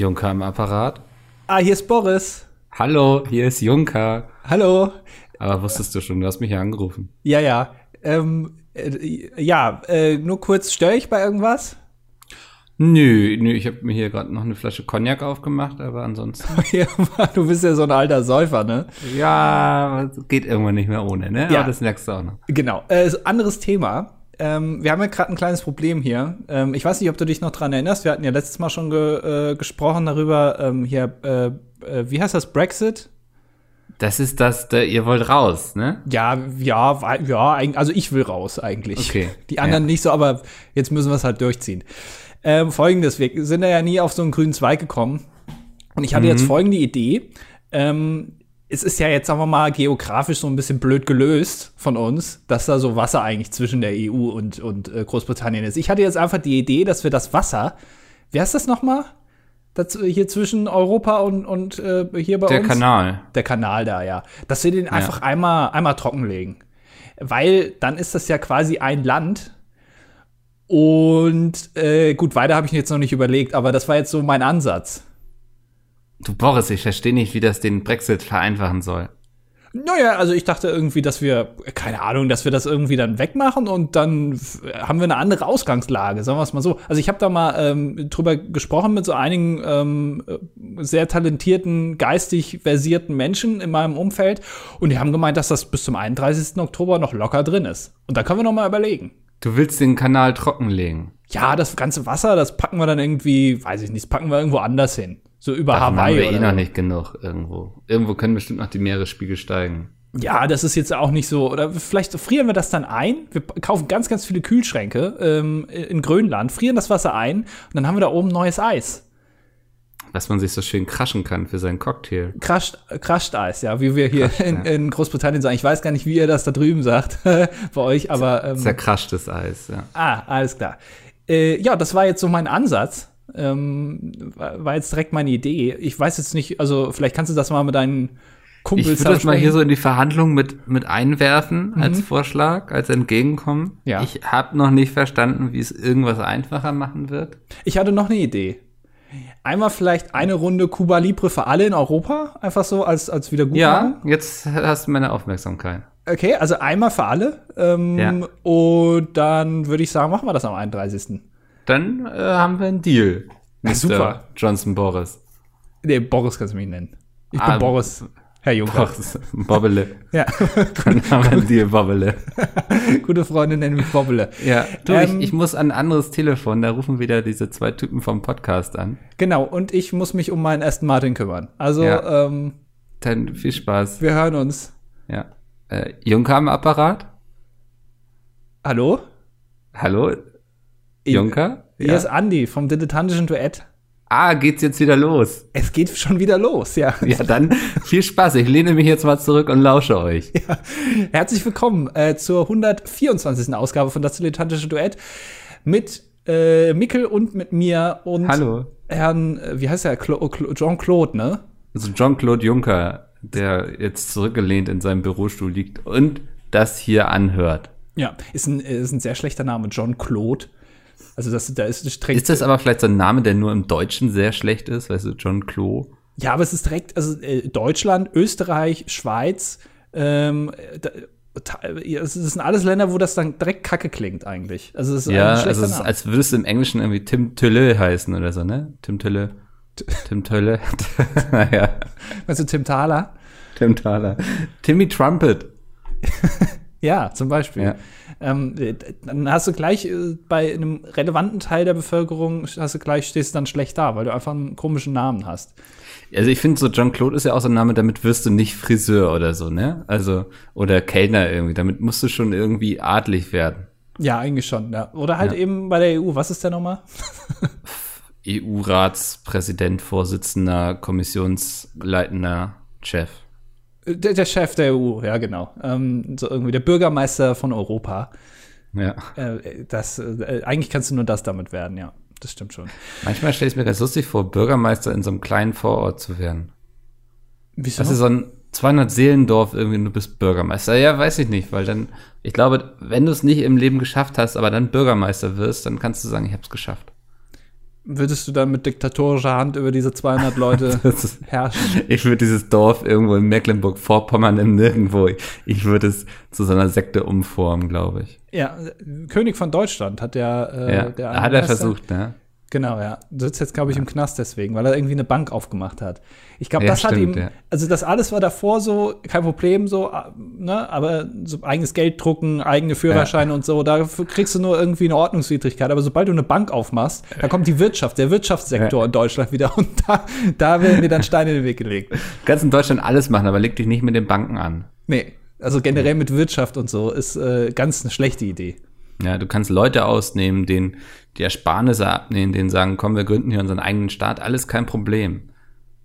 Junker im Apparat. Ah, hier ist Boris. Hallo, hier ist Junker. Hallo. Aber wusstest du schon, du hast mich ja angerufen. Ja, ja. Ähm, äh, ja, äh, nur kurz, störe ich bei irgendwas? Nö, nö, ich habe mir hier gerade noch eine Flasche Cognac aufgemacht, aber ansonsten. Ja, du bist ja so ein alter Säufer, ne? Ja, geht irgendwann nicht mehr ohne, ne? Ja. Aber das merkst du auch noch. Genau. Äh, anderes Thema. Ähm, wir haben ja gerade ein kleines Problem hier. Ähm, ich weiß nicht, ob du dich noch dran erinnerst. Wir hatten ja letztes Mal schon ge äh, gesprochen darüber. Ähm, hier, äh, äh, wie heißt das? Brexit? Das ist das, da, ihr wollt raus, ne? Ja, ja, ja, also ich will raus eigentlich. Okay, Die anderen ja. nicht so, aber jetzt müssen wir es halt durchziehen. Ähm, Folgendes, wir sind ja nie auf so einen grünen Zweig gekommen. Und ich hatte Mhm. jetzt folgende Idee. Ähm, es ist ja jetzt, sagen wir mal, geografisch so ein bisschen blöd gelöst von uns, dass da so Wasser eigentlich zwischen der EU und, und äh, Großbritannien ist. Ich hatte jetzt einfach die Idee, dass wir das Wasser, wie heißt das nochmal? Hier zwischen Europa und, und äh, hier bei Der uns? Kanal. der Kanal da, ja. Dass wir den einfach einmal, einmal trockenlegen. Weil dann ist das ja quasi ein Land. Und äh, gut, weiter habe ich jetzt noch nicht überlegt, aber das war jetzt so mein Ansatz. Du Boris, ich verstehe nicht, wie das den Brexit vereinfachen soll. Naja, also ich dachte irgendwie, dass wir, keine Ahnung, dass wir das irgendwie dann wegmachen und dann haben wir eine andere Ausgangslage, sagen wir es mal so. Also ich habe da mal ähm, drüber gesprochen mit so einigen ähm, äh, sehr talentierten, geistig versierten Menschen in meinem Umfeld und die haben gemeint, dass das bis zum 31. Oktober noch locker drin ist. Und da können wir noch mal überlegen. Du willst den Kanal trockenlegen. Ja, das ganze Wasser, das packen wir dann irgendwie, weiß ich nicht, das packen wir irgendwo anders hin. So über Davon haben Hawaii wir eh noch nicht genug irgendwo. Irgendwo können bestimmt noch die Meeresspiegel steigen. Ja, das ist jetzt auch nicht so. Oder vielleicht frieren wir das dann ein. Wir kaufen ganz, ganz viele Kühlschränke ähm, in Grönland, frieren das Wasser ein und dann haben wir da oben neues Eis. Was man sich so schön kraschen kann für seinen Cocktail. Crushed, äh, crushed Eis, ja, wie wir hier in, in Großbritannien sagen. Ich weiß gar nicht, wie ihr das da drüben sagt bei euch, aber ähm, Zerkraschtes Eis, ja. ah, alles klar. Äh, ja, das war jetzt so mein Ansatz. Ähm, war jetzt direkt meine Idee. Ich weiß jetzt nicht, also vielleicht kannst du das mal mit deinen Ich Kumpels würde das mal hier so in die Verhandlung mit, mit einwerfen als Vorschlag, als Entgegenkommen. Ja. Ich habe noch nicht verstanden, wie es irgendwas einfacher machen wird. Ich hatte noch eine Idee. Einmal vielleicht eine Runde Cuba Libre für alle in Europa, einfach so als, als Wiedergutmachung. Ja, jetzt hast du meine Aufmerksamkeit. Okay, also einmal für alle. Ähm, Ja. Und dann würde ich sagen, machen wir das am 31. Dann äh, haben wir einen Deal. Mr. super. Johnson Boris. Nee, Boris kannst du mich nennen. Ich Ah, bin Boris, Herr Juncker. Boris. Bobbele. Ja, Dann haben wir einen Deal, Bobbele. gute Freunde nennen mich Bobbele. Ja, du, Ähm, ich, ich muss an ein anderes Telefon, da rufen wieder diese zwei Typen vom Podcast an. Genau, und ich muss mich um meinen Aston Martin kümmern. Also, Ja. ähm, Dann viel Spaß. wir hören uns. Ja. Äh, Junker am Apparat? Hallo? Hallo? Junker? Hier ist Andi vom dilettantischen Duett. Ah, geht's jetzt wieder los? Es geht schon wieder los, ja. Ja, dann viel Spaß. Ich lehne mich jetzt mal zurück und lausche euch. Herzlich willkommen äh, zur 124. Ausgabe von Das Dilettantische Duett mit äh, Mikkel und mit mir und Hallo. Herrn, äh, wie heißt er, Jean-Claude, ne? Also Jean-Claude Juncker, der jetzt zurückgelehnt in seinem Bürostuhl liegt und das hier anhört. Ja, ist ein, ist ein sehr schlechter Name, John-Claude. Also das, da ist direkt, Ist das aber vielleicht so ein Name, der nur im Deutschen sehr schlecht ist? Weißt du, John Claude? ja, aber es ist direkt, also äh, Deutschland, Österreich, Schweiz, ähm, da, es sind alles Länder, wo das dann direkt kacke klingt eigentlich. Also es ist Ja, ein also es ist, als würdest du im Englischen irgendwie Tim Tölle heißen oder so, ne? Tim Tölle. Tim Tölle. naja, Meinst du Tim Thaler? Tim Thaler. Timmy Trumpet. Ja, zum Beispiel. Ja. Ähm, äh, dann hast du gleich äh, bei einem relevanten Teil der Bevölkerung, hast du gleich, stehst du dann schlecht da, weil du einfach einen komischen Namen hast. Also ich finde so John Claude ist ja auch so ein Name, damit wirst du nicht Friseur oder so, ne? Also, oder Kellner irgendwie. Damit musst du schon irgendwie adlig werden. Ja, eigentlich schon. Ja. Oder halt Ja. eben bei der EU. Was ist der nochmal? EU-Ratspräsident, Vorsitzender, Kommissionsleitender Chef. Der, der Chef der EU, ja, genau. Ähm, so irgendwie der Bürgermeister von Europa. Ja. Äh, das, äh, eigentlich kannst du nur das damit werden, ja. Das stimmt schon. Manchmal stelle ich mir ganz lustig vor, Bürgermeister in so einem kleinen Vorort zu werden. Wieso? Das ist so ein 200 Seelendorf irgendwie, und du bist Bürgermeister. Ja, weiß ich nicht, weil dann, ich glaube, wenn du es nicht im Leben geschafft hast, aber dann Bürgermeister wirst, dann kannst du sagen, ich habe es geschafft. Würdest du dann mit diktatorischer Hand über diese 200 Leute ist- herrschen? Ich würde dieses Dorf irgendwo in Mecklenburg-Vorpommern im Nirgendwo, ich würde es zu so einer Sekte umformen, glaube ich. Ja, König von Deutschland hat der, äh, Ja, der hat er versucht, ne? Genau, ja. Sitzt jetzt, glaube ich, im Knast deswegen, weil er irgendwie eine Bank aufgemacht hat. Ich glaube, Ja, das hat stimmt, ihm, ja. also das alles war davor so, kein Problem, so, äh, ne, aber so eigenes Geld drucken, eigene Führerscheine und so, dafür kriegst du nur irgendwie eine Ordnungswidrigkeit. Aber sobald du eine Bank aufmachst, da kommt die Wirtschaft, der Wirtschaftssektor Ja. in Deutschland wieder und da, da werden dir dann Steine in den Weg gelegt. Du kannst in Deutschland alles machen, aber leg dich nicht mit den Banken an. Nee, also generell mit Wirtschaft und so ist äh, ganz eine schlechte Idee. Ja, du kannst Leute ausnehmen, denen die Ersparnisse abnehmen, denen sagen, komm, wir gründen hier unseren eigenen Staat, alles kein Problem.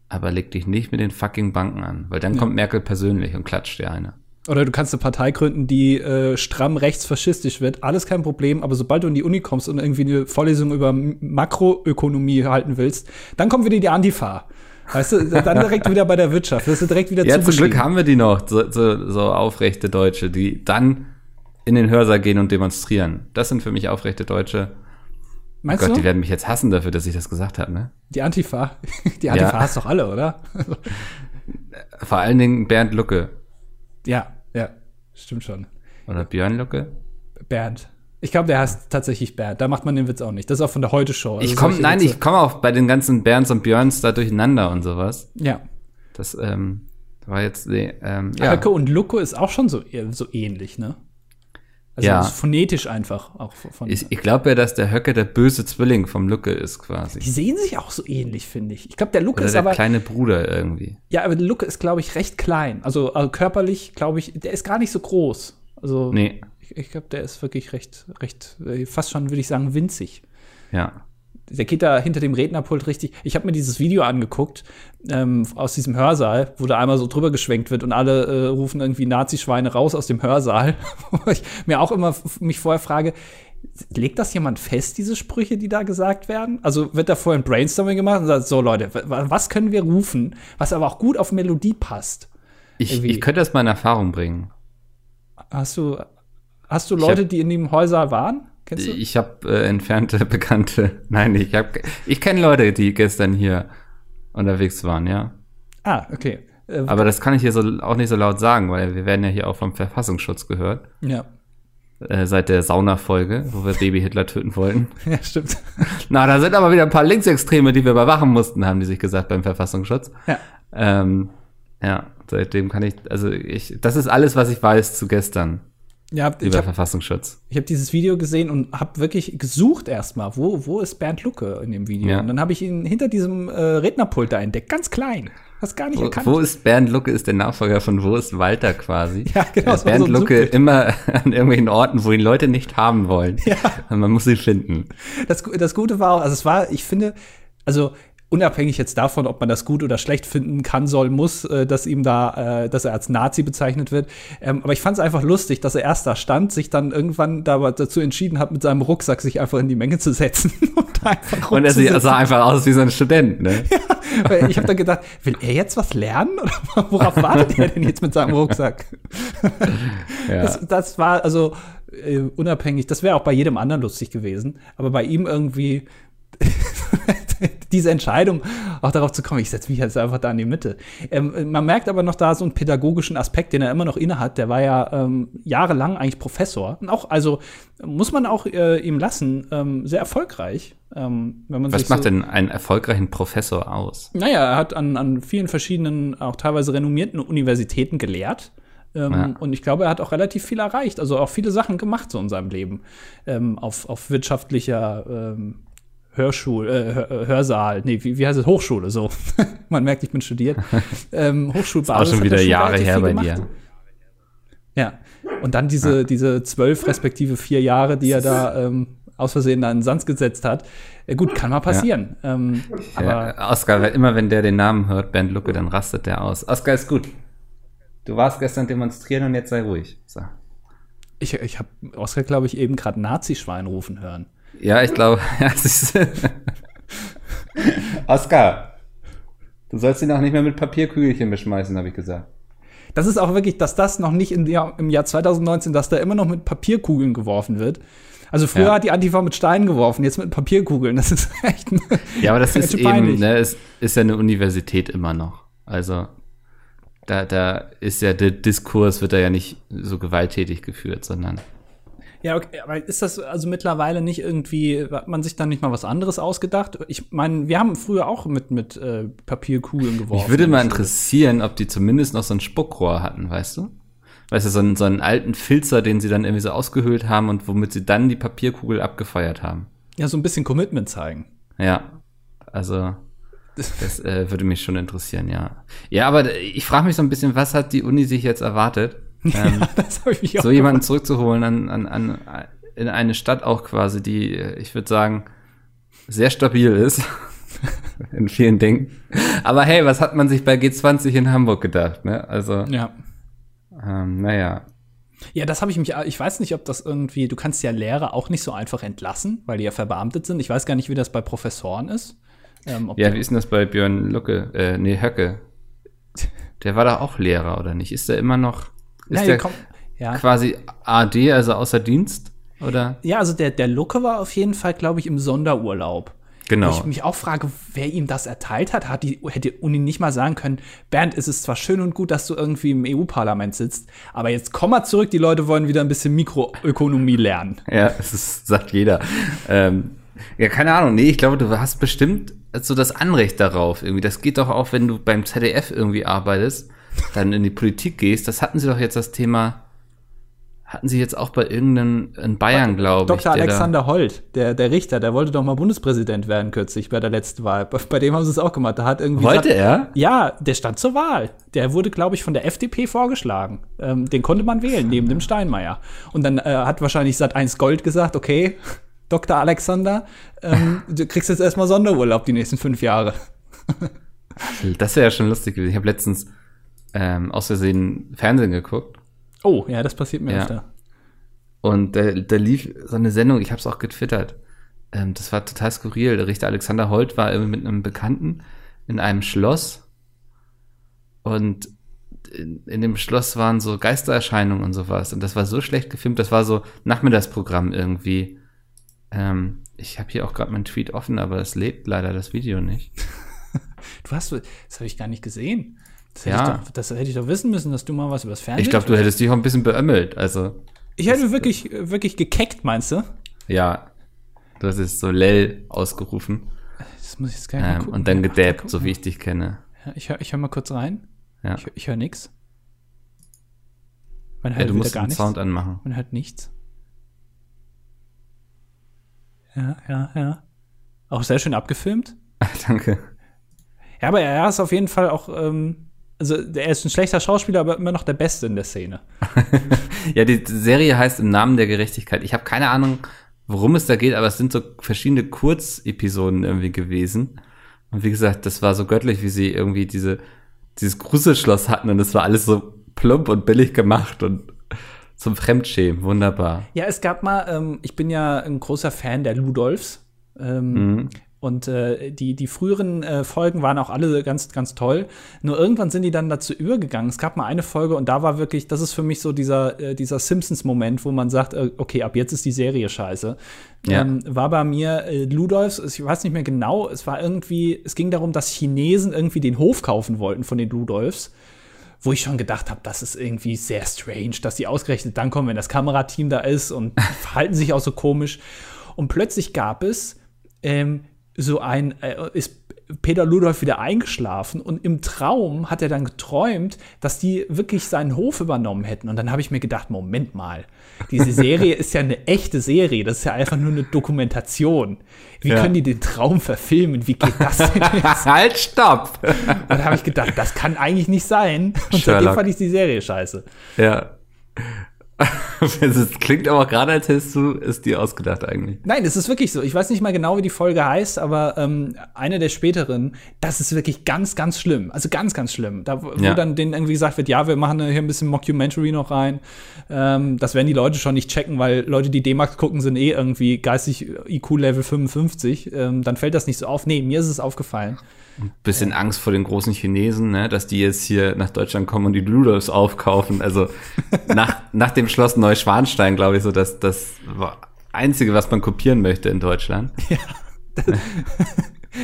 Aber leg dich nicht mit den fucking Banken an, weil dann kommt Merkel persönlich und klatscht dir eine. Oder du kannst eine Partei gründen, die äh, stramm rechtsfaschistisch wird. Alles kein Problem. Aber sobald du in die Uni kommst und irgendwie eine Vorlesung über Makroökonomie halten willst, dann kommt wieder die Antifa. Weißt du, dann direkt wieder bei der Wirtschaft. Wirst du direkt wieder Ja, zum Glück haben wir die noch, so, so, so aufrechte Deutsche, die dann in den Hörsaal gehen und demonstrieren. Das sind für mich aufrechte Deutsche. Meinst Gott, du? die werden mich jetzt hassen dafür, dass ich das gesagt habe, ne? Die Antifa. Die Antifa Ja. hast doch alle, oder? Vor allen Dingen Bernd Lucke. ja, ja. Stimmt schon. Oder Björn Lucke? Bernd. Ich glaube, der heißt tatsächlich Bernd. Da macht man den Witz auch nicht. Das ist auch von der Heute-Show. Also Ich komme, nein, Witze- ich komme auch bei den ganzen Bernds und Björns da durcheinander und sowas. Ja. Das ähm, war jetzt, nee, ähm, ja. Höcke und Lucke ist auch schon so, so ähnlich, ne? Also Ja. ist phonetisch einfach auch von. Ich, ich glaube ja, dass der Höcke der böse Zwilling vom Lucke ist quasi. Die sehen sich auch so ähnlich, finde ich. Ich glaube, der Lucke Oder ist der aber. kleine Bruder irgendwie. Ja, aber der Lucke ist, glaube ich, recht klein. Also, also körperlich, glaube ich, der ist gar nicht so groß. Also, Nee, ich, ich glaube, der ist wirklich recht, recht, äh, fast schon, würde ich sagen, winzig. ja. Der geht da hinter dem Rednerpult richtig. Ich habe mir dieses Video angeguckt ähm, aus diesem Hörsaal, wo da einmal so drüber geschwenkt wird und alle äh, rufen irgendwie Nazi-Schweine raus aus dem Hörsaal. Wo ich mir auch immer mich vorher frage, legt das jemand fest, diese Sprüche, die da gesagt werden? Also wird da vorher ein Brainstorming gemacht und sagt, so Leute, wa- was können wir rufen, was aber auch gut auf Melodie passt? Ich, Irgendwie. ich könnte das mal in Erfahrung bringen. Hast du, hast du Leute, hab- die in dem Hörsaal waren? Kennst du? Ich habe äh, entfernte Bekannte. Nein, ich habe, ich kenne Leute, die gestern hier unterwegs waren, ja. Ah, okay. Äh, Aber das kann ich hier so auch nicht so laut sagen, weil wir werden ja hier auch vom Verfassungsschutz gehört. ja. Äh, seit der Sauna-Folge, wo wir Baby Hitler töten wollten. ja, stimmt. Na, da sind aber wieder ein paar Linksextreme, die wir überwachen mussten, haben die sich gesagt beim Verfassungsschutz. Ja. Ähm, ja, seitdem kann ich, also ich, das ist alles, was ich weiß zu gestern Ja, ich über habe Verfassungsschutz. Ich habe dieses Video gesehen und habe wirklich gesucht erstmal, wo, wo ist Bernd Lucke in dem Video? Ja. Und dann habe ich ihn hinter diesem äh, Rednerpult da entdeckt, ganz klein. Hast gar nicht Wo, erkannt. wo ist Bernd Lucke, ist der Nachfolger von Wo ist Walter quasi. Ja, genau, Äh, Bernd so Lucke Suchbild. immer an irgendwelchen Orten, wo ihn Leute nicht haben wollen. Ja. Und man muss sie finden. das, das Gute war auch, also es war, ich finde, also unabhängig jetzt davon, ob man das gut oder schlecht finden kann, soll, muss, äh, dass ihm da, äh, dass er als Nazi bezeichnet wird. Ähm, aber ich fand es einfach lustig, dass er erst da stand, sich dann irgendwann da dazu entschieden hat, mit seinem Rucksack sich einfach in die Menge zu setzen und einfach Und er sah einfach aus wie so ein Student, ne? Weil ich habe dann gedacht, will er jetzt was lernen? Oder worauf wartet er denn jetzt mit seinem Rucksack? Ja. Das, das war also äh, unabhängig, das wäre auch bei jedem anderen lustig gewesen. Aber bei ihm irgendwie diese Entscheidung, auch darauf zu kommen, ich setze mich jetzt einfach da in die Mitte. Ähm, man merkt aber noch da so einen pädagogischen Aspekt, den er immer noch innehat. Der war ja ähm, jahrelang eigentlich Professor. Und auch, also muss man auch äh, ihm lassen, ähm, sehr erfolgreich. Ähm, Was macht so denn einen erfolgreichen Professor aus? naja, er hat an, an vielen verschiedenen, auch teilweise renommierten Universitäten gelehrt. Ähm, Ja. Und ich glaube, er hat auch relativ viel erreicht, also auch viele Sachen gemacht so in seinem Leben. Ähm, auf, auf wirtschaftlicher ähm, Hörschul, äh, Hör, Hörsaal, nee, wie, wie heißt es? Hochschule, so. Man merkt, ich bin studiert. ähm, Hochschulbasis. Auch schon wieder er Jahre her bei gemacht. dir. Ja. Und dann diese, diese zwölf respektive vier Jahre, die er da ähm, aus Versehen da in den Sand gesetzt hat. Äh, gut, kann mal passieren. Ähm, aber Ja, Oscar, immer wenn der den Namen hört, Bernd Lucke, dann rastet der aus. Oscar ist gut. Du warst gestern demonstrieren und jetzt sei ruhig. So. Ich, ich habe Oskar, glaube ich, eben gerade Nazi-Schwein rufen hören. Ja, ich glaube, ja, es ist Oscar, du sollst ihn auch nicht mehr mit Papierkügelchen beschmeißen, habe ich gesagt. Das ist auch wirklich, dass das noch nicht in, der- im Jahr 2019, dass da immer noch mit Papierkugeln geworfen wird. Also früher Ja. hat die Antifa mit Steinen geworfen, jetzt mit Papierkugeln. Das ist echt. Ja, aber das ist eben, ne, es ist ja eine Universität immer noch. Also da, da ist ja der Diskurs wird da ja nicht so gewalttätig geführt, sondern Ja, okay, aber ist das also mittlerweile nicht irgendwie, hat man sich dann nicht mal was anderes ausgedacht? Ich meine, wir haben früher auch mit, mit äh, Papierkugeln geworfen. mich würde mal interessieren, ob die zumindest noch so ein Spuckrohr hatten, weißt du? Weißt du, so einen, so einen alten Filzer, den sie dann irgendwie so ausgehöhlt haben und womit sie dann die Papierkugel abgefeuert haben. Ja, so ein bisschen Commitment zeigen. Ja, also das äh, würde mich schon interessieren, ja. Ja, aber ich frage mich so ein bisschen, was hat die Uni sich jetzt erwartet? Ähm, das habe ich auch so jemanden zurückzuholen an, an, an, in eine Stadt auch quasi, die, äh, ich würde sagen, sehr stabil ist. in vielen Dingen. Aber hey, was hat man sich bei G20 in Hamburg gedacht, ne? Also, Ja. ähm, naja. Ja, das habe ich mich, ich weiß nicht, ob das irgendwie, du kannst ja Lehrer auch nicht so einfach entlassen, weil die ja verbeamtet sind. Ich weiß gar nicht, wie das bei Professoren ist. Ähm, Ja, wie ist denn das bei Björn Lucke? Äh, nee, Höcke. Der war da auch Lehrer, oder nicht? Ist der immer noch, ist Ja, der komm, ja. quasi AD, also außer Dienst? Oder? ja, also der, der Lucke war auf jeden Fall, glaube ich, im Sonderurlaub. Genau. Wo ich mich auch frage, wer ihm das erteilt hat, hat die, hätte die Uni nicht mal sagen können, Bernd, es ist zwar schön und gut, dass du irgendwie im EU-Parlament sitzt, aber jetzt komm mal zurück, die Leute wollen wieder ein bisschen Mikroökonomie lernen. Ja, es ist, sagt jeder. Ähm, ja, keine Ahnung. Nee, ich glaube, du hast bestimmt so das Anrecht darauf. Irgendwie, das geht doch auch, wenn du beim ZDF irgendwie arbeitest, dann in die Politik gehst. Das hatten sie doch jetzt das Thema. Hatten sie jetzt auch bei irgendeinem in Bayern, glaube ich. Dr. der Alexander Holt, der, der Richter, der wollte doch mal Bundespräsident werden kürzlich bei der letzten Wahl. Bei, bei dem haben sie es auch gemacht. Da hat irgendwie Da. Wollte er? Ja, der stand zur Wahl. Der wurde, glaube ich, von der FDP vorgeschlagen. Ähm, den konnte man wählen, neben dem Steinmeier. Und dann äh, hat wahrscheinlich Sat1 Gold gesagt, okay, Dr. Alexander, ähm, du kriegst jetzt erstmal Sonderurlaub die nächsten fünf Jahre. Das wäre ja schon lustig gewesen. Ich habe letztens ähm, aus Versehen Fernsehen geguckt. Oh, ja, das passiert mir Ja. öfter. Und da, da lief so eine Sendung, ich habe es auch getwittert. Ähm, das war total skurril. Der Richter Alexander Holt war irgendwie mit einem Bekannten in einem Schloss. Und in, in dem Schloss waren so Geistererscheinungen und sowas. Und das war so schlecht gefilmt. Das war so Nachmittagsprogramm irgendwie. Ähm, ich habe hier auch gerade meinen Tweet offen, aber es lebt leider das Video nicht. Du hast, das habe ich gar nicht gesehen. Das hätte, Ja. doch, das hätte ich doch wissen müssen, dass du mal was übers Fernsehen Ich glaube, du hättest dich auch ein bisschen beömmelt. Also, Ich hätte wirklich, wirklich gekeckt, meinst du? ja, du hast es so Lell ausgerufen. Das muss ich jetzt gar nicht Ähm, gucken. und dann gedabbt, so wie ich dich kenne. Ja, ich höre ich hör mal kurz rein. Ja. Ich, ich höre nix. Man Ja, hört du wieder musst gar den nichts. Sound anmachen. Man hört nichts. Ja, ja, ja. Auch sehr schön abgefilmt. Danke. Ja, aber er ist auf jeden Fall auch, ähm, also er ist ein schlechter Schauspieler, aber immer noch der Beste in der Szene. Ja, die Serie heißt Im Namen der Gerechtigkeit. Ich habe keine Ahnung, worum es da geht, aber es sind so verschiedene Kurzepisoden irgendwie gewesen. Und wie gesagt, das war so göttlich, wie sie irgendwie diese, dieses Gruselschloss hatten und es war alles so plump und billig gemacht und zum Fremdschämen. Wunderbar. Ja, es gab mal, ähm, ich bin ja ein großer Fan der Ludolfs. Ähm, Mhm. Und äh, die, die früheren äh, Folgen waren auch alle ganz, ganz toll. Nur irgendwann sind die dann dazu übergegangen. Es gab mal eine Folge und da war wirklich, das ist für mich so dieser, äh, dieser Simpsons-Moment, wo man sagt, äh, okay, ab jetzt ist die Serie scheiße. Ja. Ähm, war bei mir äh, Ludolfs, ich weiß nicht mehr genau, es war irgendwie, es ging darum, dass Chinesen irgendwie den Hof kaufen wollten von den Ludolfs wo ich schon gedacht habe, das ist irgendwie sehr strange, dass die ausgerechnet dann kommen, wenn das Kamerateam da ist und verhalten sich auch so komisch. Und plötzlich gab es ähm, so ein, äh, ist Peter Ludolf wieder eingeschlafen und im Traum hat er dann geträumt, dass die wirklich seinen Hof übernommen hätten. Und dann habe ich mir gedacht, Moment mal, diese Serie ist ja eine echte Serie, das ist ja einfach nur eine Dokumentation. Wie Ja. können die den Traum verfilmen? Wie geht das denn jetzt? halt, stopp! Und dann habe ich gedacht, das kann eigentlich nicht sein. Und seitdem Sherlock. fand ich die Serie scheiße. ja. Es klingt aber gerade, als hättest du es dir ausgedacht eigentlich. Nein, es ist wirklich so. Ich weiß nicht mal genau, wie die Folge heißt, aber ähm, eine der späteren, das ist wirklich ganz, ganz schlimm. Also ganz, ganz schlimm. Da, wo Ja. dann denen irgendwie gesagt wird, ja, wir machen hier ein bisschen Mockumentary noch rein. Ähm, das werden die Leute schon nicht checken, weil Leute, die D-Max gucken, sind eh irgendwie geistig IQ-Level 55. Ähm, dann fällt das nicht so auf. Nee, mir ist es aufgefallen. Bisschen Angst vor den großen Chinesen, ne, dass die jetzt hier nach Deutschland kommen und die Ludolfs aufkaufen. Also nach, nach dem Schloss Neuschwanstein, glaube ich, so, dass das war Einzige, was man kopieren möchte in Deutschland. Ja.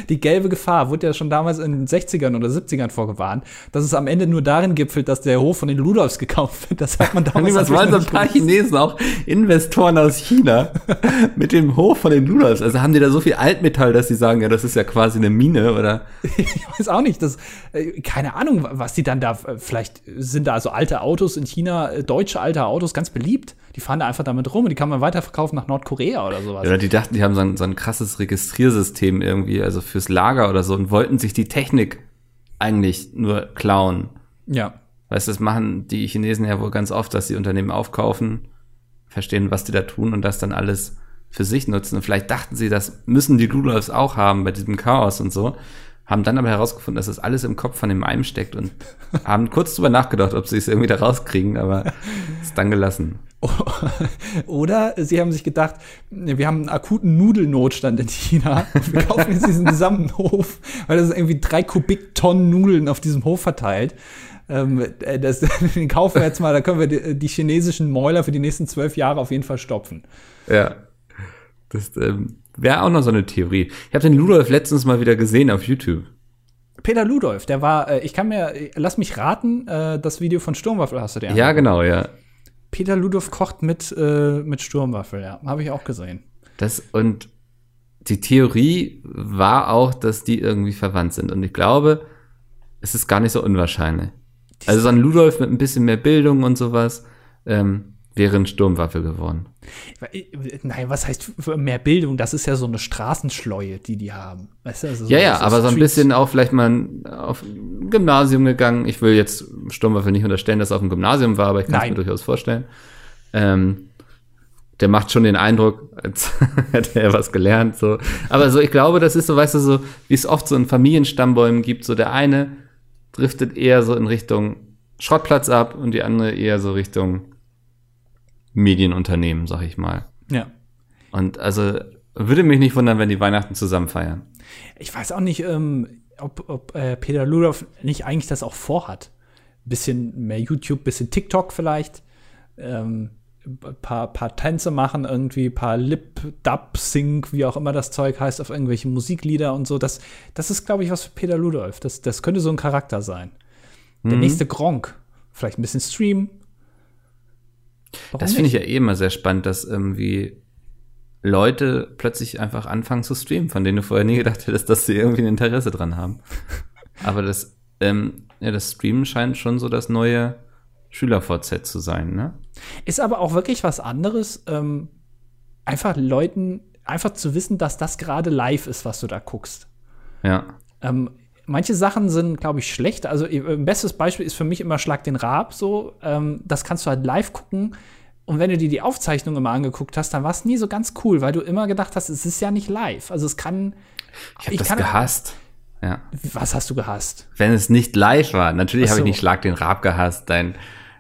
die gelbe Gefahr wurde ja schon damals in den 60ern oder 70ern vorgewarnt, dass es am Ende nur darin gipfelt, dass der Hof von den Ludolfs gekauft wird. Das hat man damals Was wollen so ein paar Chinesen auch Investoren aus China mit dem Hof von den Ludolfs? Also haben die da so viel Altmetall, dass sie sagen, ja, das ist ja quasi eine Mine oder? ich weiß auch nicht, das, äh, keine Ahnung, was die dann da, äh, vielleicht sind da also alte Autos in China, äh, deutsche alte Autos ganz beliebt. Die fahren da einfach damit rum und die kann man weiterverkaufen nach Nordkorea oder sowas. Ja, die dachten, die haben so ein, so ein krasses Registriersystem irgendwie, also fürs Lager oder so und wollten sich die Technik eigentlich nur klauen. Ja. Weißt du, das machen die Chinesen ja wohl ganz oft, dass sie Unternehmen aufkaufen, verstehen, was die da tun und das dann alles für sich nutzen. Und vielleicht dachten sie, das müssen die Rudolfs auch haben bei diesem Chaos und so. Haben dann aber herausgefunden, dass das alles im Kopf von dem einen steckt und haben kurz drüber nachgedacht, ob sie es irgendwie da rauskriegen, aber es dann gelassen. Oder sie haben sich gedacht, wir haben einen akuten Nudelnotstand in China. Wir kaufen jetzt diesen gesamten Hof, weil das ist irgendwie drei Kubiktonnen Nudeln auf diesem Hof verteilt. Ähm, äh, das, den kaufen wir jetzt mal, da können wir die, die, chinesischen Mäuler für die nächsten zwölf Jahre auf jeden Fall stopfen. Ja. Das ähm, wäre auch noch so eine Theorie. Ich habe den Ludolf letztens mal wieder gesehen auf YouTube. Peter Ludolf, der war, äh, ich kann mir, lass mich raten, äh, das Video von Sturmwaffel hast du dir Ja, genau, ja. Peter Ludolf kocht mit, äh, mit Sturmwaffel, ja. Habe ich auch gesehen. Das, und die Theorie war auch, dass die irgendwie verwandt sind. Und ich glaube, es ist gar nicht so unwahrscheinlich. Also so ein Ludolf mit ein bisschen mehr Bildung und sowas, ähm, wäre ein Sturmwaffe geworden. Nein, was heißt mehr Bildung? Das ist ja so eine Straßenschleue, die die haben. Weißt du, also ja, ja, aber so ein bisschen auch vielleicht mal auf ein Gymnasium gegangen. Ich will jetzt Sturmwaffe nicht unterstellen, dass er auf dem Gymnasium war, aber ich kann es mir durchaus vorstellen. Ähm, der macht schon den Eindruck, als hätte er was gelernt. So. Aber so, ich glaube, das ist so, weißt du, so, wie es oft so in Familienstammbäumen gibt, so der eine driftet eher so in Richtung Schrottplatz ab und die andere eher so Richtung Medienunternehmen, sag ich mal. Ja. Und also würde mich nicht wundern, wenn die Weihnachten zusammen feiern. Ich weiß auch nicht, ähm, ob, ob äh, Peter Ludolf nicht eigentlich das auch vorhat. Bisschen mehr YouTube, bisschen TikTok vielleicht. Ähm, paar, paar Tänze machen, irgendwie paar Lip, Dub, Sync, wie auch immer das Zeug heißt, auf irgendwelche Musiklieder und so. Das, das ist, glaube ich, was für Peter Ludolf. Das, das könnte so ein Charakter sein. Der mhm. nächste Gronk. Vielleicht ein bisschen Stream, Warum das finde ich ja eh immer sehr spannend, dass irgendwie Leute plötzlich einfach anfangen zu streamen, von denen du vorher nie gedacht hättest, dass sie irgendwie ein Interesse dran haben. Aber das, ähm, ja, das Streamen scheint schon so das neue SchülerVZ zu sein, ne? Ist aber auch wirklich was anderes, ähm, einfach Leuten, einfach zu wissen, dass das gerade live ist, was du da guckst. Ja. Ähm, manche Sachen sind, glaube ich, schlecht. Also ein äh, bestes Beispiel ist für mich immer Schlag den Rab so. Ähm, das kannst du halt live gucken. Und wenn du dir die Aufzeichnung immer angeguckt hast, dann war es nie so ganz cool, weil du immer gedacht hast, es ist ja nicht live. Also es kann. Ich habe das kann, gehasst. Ja. Was hast du gehasst? Wenn es nicht live war. Natürlich so. habe ich nicht Schlag den Rab gehasst. Dein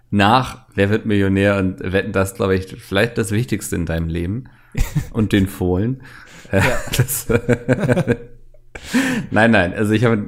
nach Wer wird Millionär und Wetten das, glaube ich, vielleicht das Wichtigste in deinem Leben. und den Fohlen. Ja. das, nein, nein. Also ich habe,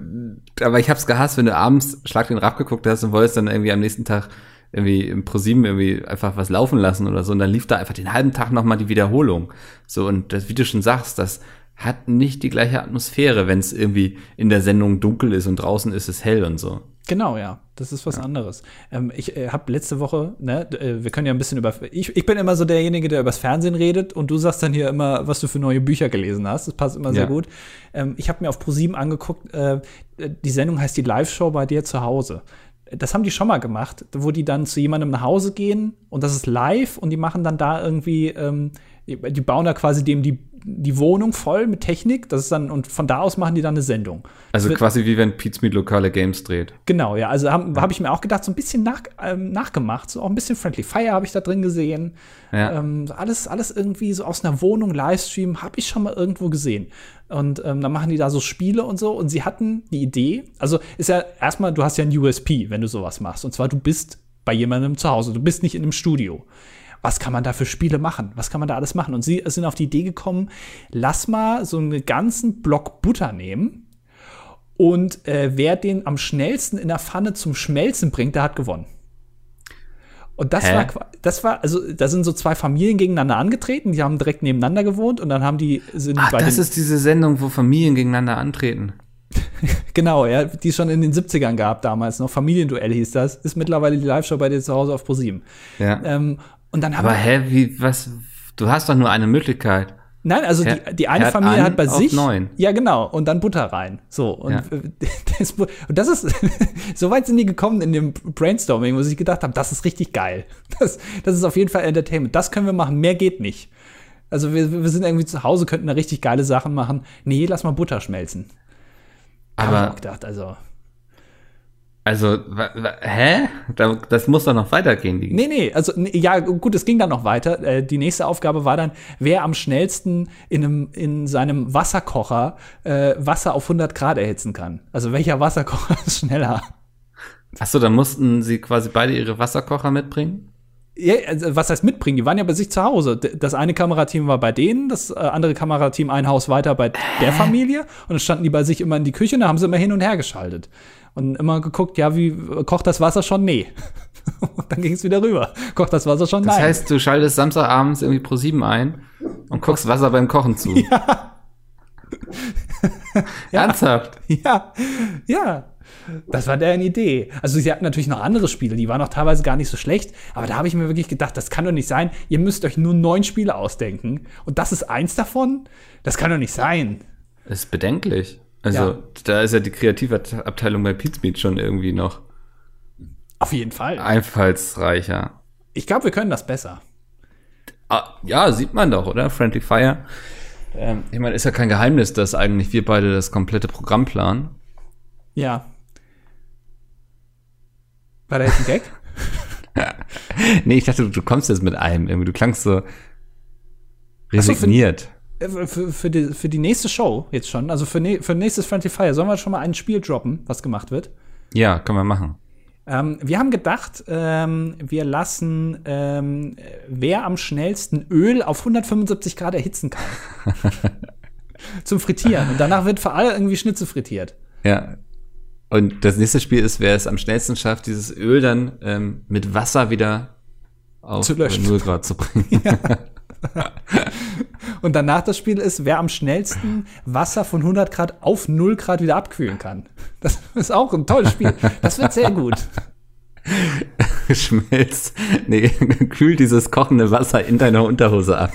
aber ich habe es gehasst, wenn du abends Schlag den Rab geguckt hast und wolltest dann irgendwie am nächsten Tag irgendwie im ProSieben irgendwie einfach was laufen lassen oder so und dann lief da einfach den halben Tag nochmal die Wiederholung. So und das, wie du schon sagst, das hat nicht die gleiche Atmosphäre, wenn es irgendwie in der Sendung dunkel ist und draußen ist es hell und so. Genau, ja. Das ist was ja. anderes. Ähm, ich äh, habe letzte Woche, ne, äh, wir können ja ein bisschen über. Ich, ich bin immer so derjenige, der übers Fernsehen redet und du sagst dann hier immer, was du für neue Bücher gelesen hast. Das passt immer ja. sehr gut. Ähm, ich habe mir auf ProSieben angeguckt, äh, die Sendung heißt die Live-Show bei dir zu Hause. Das haben die schon mal gemacht, wo die dann zu jemandem nach Hause gehen und das ist live und die machen dann da irgendwie, ähm, die bauen da quasi dem die die Wohnung voll mit Technik. Das ist dann, und von da aus machen die dann eine Sendung. Also wird, quasi wie wenn Pete Smith lokale Games dreht. Genau, ja. Also habe ja. hab ich mir auch gedacht, so ein bisschen nach, ähm, nachgemacht. So auch ein bisschen Friendly Fire habe ich da drin gesehen. Ja. Ähm, alles, alles irgendwie so aus einer Wohnung, Livestream, habe ich schon mal irgendwo gesehen. Und ähm, dann machen die da so Spiele und so. Und sie hatten die Idee, also ist ja erstmal, du hast ja ein USP, wenn du sowas machst. Und zwar, du bist bei jemandem zu Hause. Du bist nicht in einem Studio was kann man da für Spiele machen? Was kann man da alles machen? Und sie sind auf die Idee gekommen, lass mal so einen ganzen Block Butter nehmen und äh, wer den am schnellsten in der Pfanne zum Schmelzen bringt, der hat gewonnen. Und das Hä? war das war, also da sind so zwei Familien gegeneinander angetreten, die haben direkt nebeneinander gewohnt und dann haben die sind Ach, das ist diese Sendung, wo Familien gegeneinander antreten. genau, ja, die es schon in den 70ern gab damals noch. Familienduell hieß das. Ist mittlerweile die Live-Show bei dir zu Hause auf ProSieben. Ja. Ähm, und dann haben Aber hä, wie, was, du hast doch nur eine Möglichkeit. Nein, also die, die eine Herd Familie hat bei auf sich. neun. Ja, genau. Und dann Butter rein. So. Und, Ja. das, und das ist, so weit sind die gekommen in dem Brainstorming, wo sie gedacht haben, das ist richtig geil. Das, das ist auf jeden Fall Entertainment. Das können wir machen. Mehr geht nicht. Also wir, wir sind irgendwie zu Hause, könnten da richtig geile Sachen machen. Nee, lass mal Butter schmelzen. Hab ich Aber, auch gedacht, also. Also, wa, wa, hä? Da, das muss doch noch weitergehen. Die, Nee, nee, also ja, gut, es ging dann noch weiter. Äh, die nächste Aufgabe war dann, wer am schnellsten in, einem, in seinem Wasserkocher äh, Wasser auf 100 Grad erhitzen kann. Also welcher Wasserkocher ist schneller? Achso, dann mussten sie quasi beide ihre Wasserkocher mitbringen? Ja, also, was heißt mitbringen? Die waren ja bei sich zu Hause. Das eine Kamerateam war bei denen, das äh, andere Kamerateam ein Haus weiter bei der Familie. Und dann standen die bei sich immer in die Küche und da haben sie immer hin und her geschaltet. Und immer geguckt, ja, wie kocht das Wasser schon? Nee. und dann ging es wieder rüber. Kocht das Wasser schon? Das Nein. heißt, du schaltest Samstagabends irgendwie pro 7 ein und guckst Wasser beim Kochen zu. Ernsthaft? Ja, ja. Das war deren Idee. Also sie hatten natürlich noch andere Spiele, die waren auch teilweise gar nicht so schlecht, aber da habe ich mir wirklich gedacht, das kann doch nicht sein. Ihr müsst euch nur neun Spiele ausdenken und das ist eins davon? Das kann doch nicht sein. Das ist bedenklich. Also, Ja. da ist ja die Kreativabteilung bei Pizmeet schon irgendwie noch Auf jeden Fall. einfallsreicher. Ich glaube, wir können das besser. Ah, ja, sieht man doch, oder? Friendly Fire. Ähm, ich meine, ist ja kein Geheimnis, dass eigentlich wir beide das komplette Programm planen. Ja. War da jetzt ein Gag? Nee, ich dachte, du, du kommst jetzt mit einem irgendwie. Du klangst so resigniert. Äh, für, für, die, für die nächste Show jetzt schon, also für, ne, für nächstes Friendly Fire, sollen wir schon mal ein Spiel droppen, was gemacht wird? ja, können wir machen. Ähm, wir haben gedacht, ähm, wir lassen, ähm, wer am schnellsten Öl auf 175 Grad erhitzen kann. Zum Frittieren. Und danach wird für alle irgendwie Schnitzel frittiert. Ja. Und das nächste Spiel ist, wer es am schnellsten schafft, dieses Öl dann ähm, mit Wasser wieder auf Zu löschen. 0 Grad zu bringen. Und danach das Spiel ist, wer am schnellsten Wasser von 100 Grad auf 0 Grad wieder abkühlen kann. Das ist auch ein tolles Spiel. Das wird sehr gut. Schmilzt, nee, kühlt dieses kochende Wasser in deiner Unterhose ab.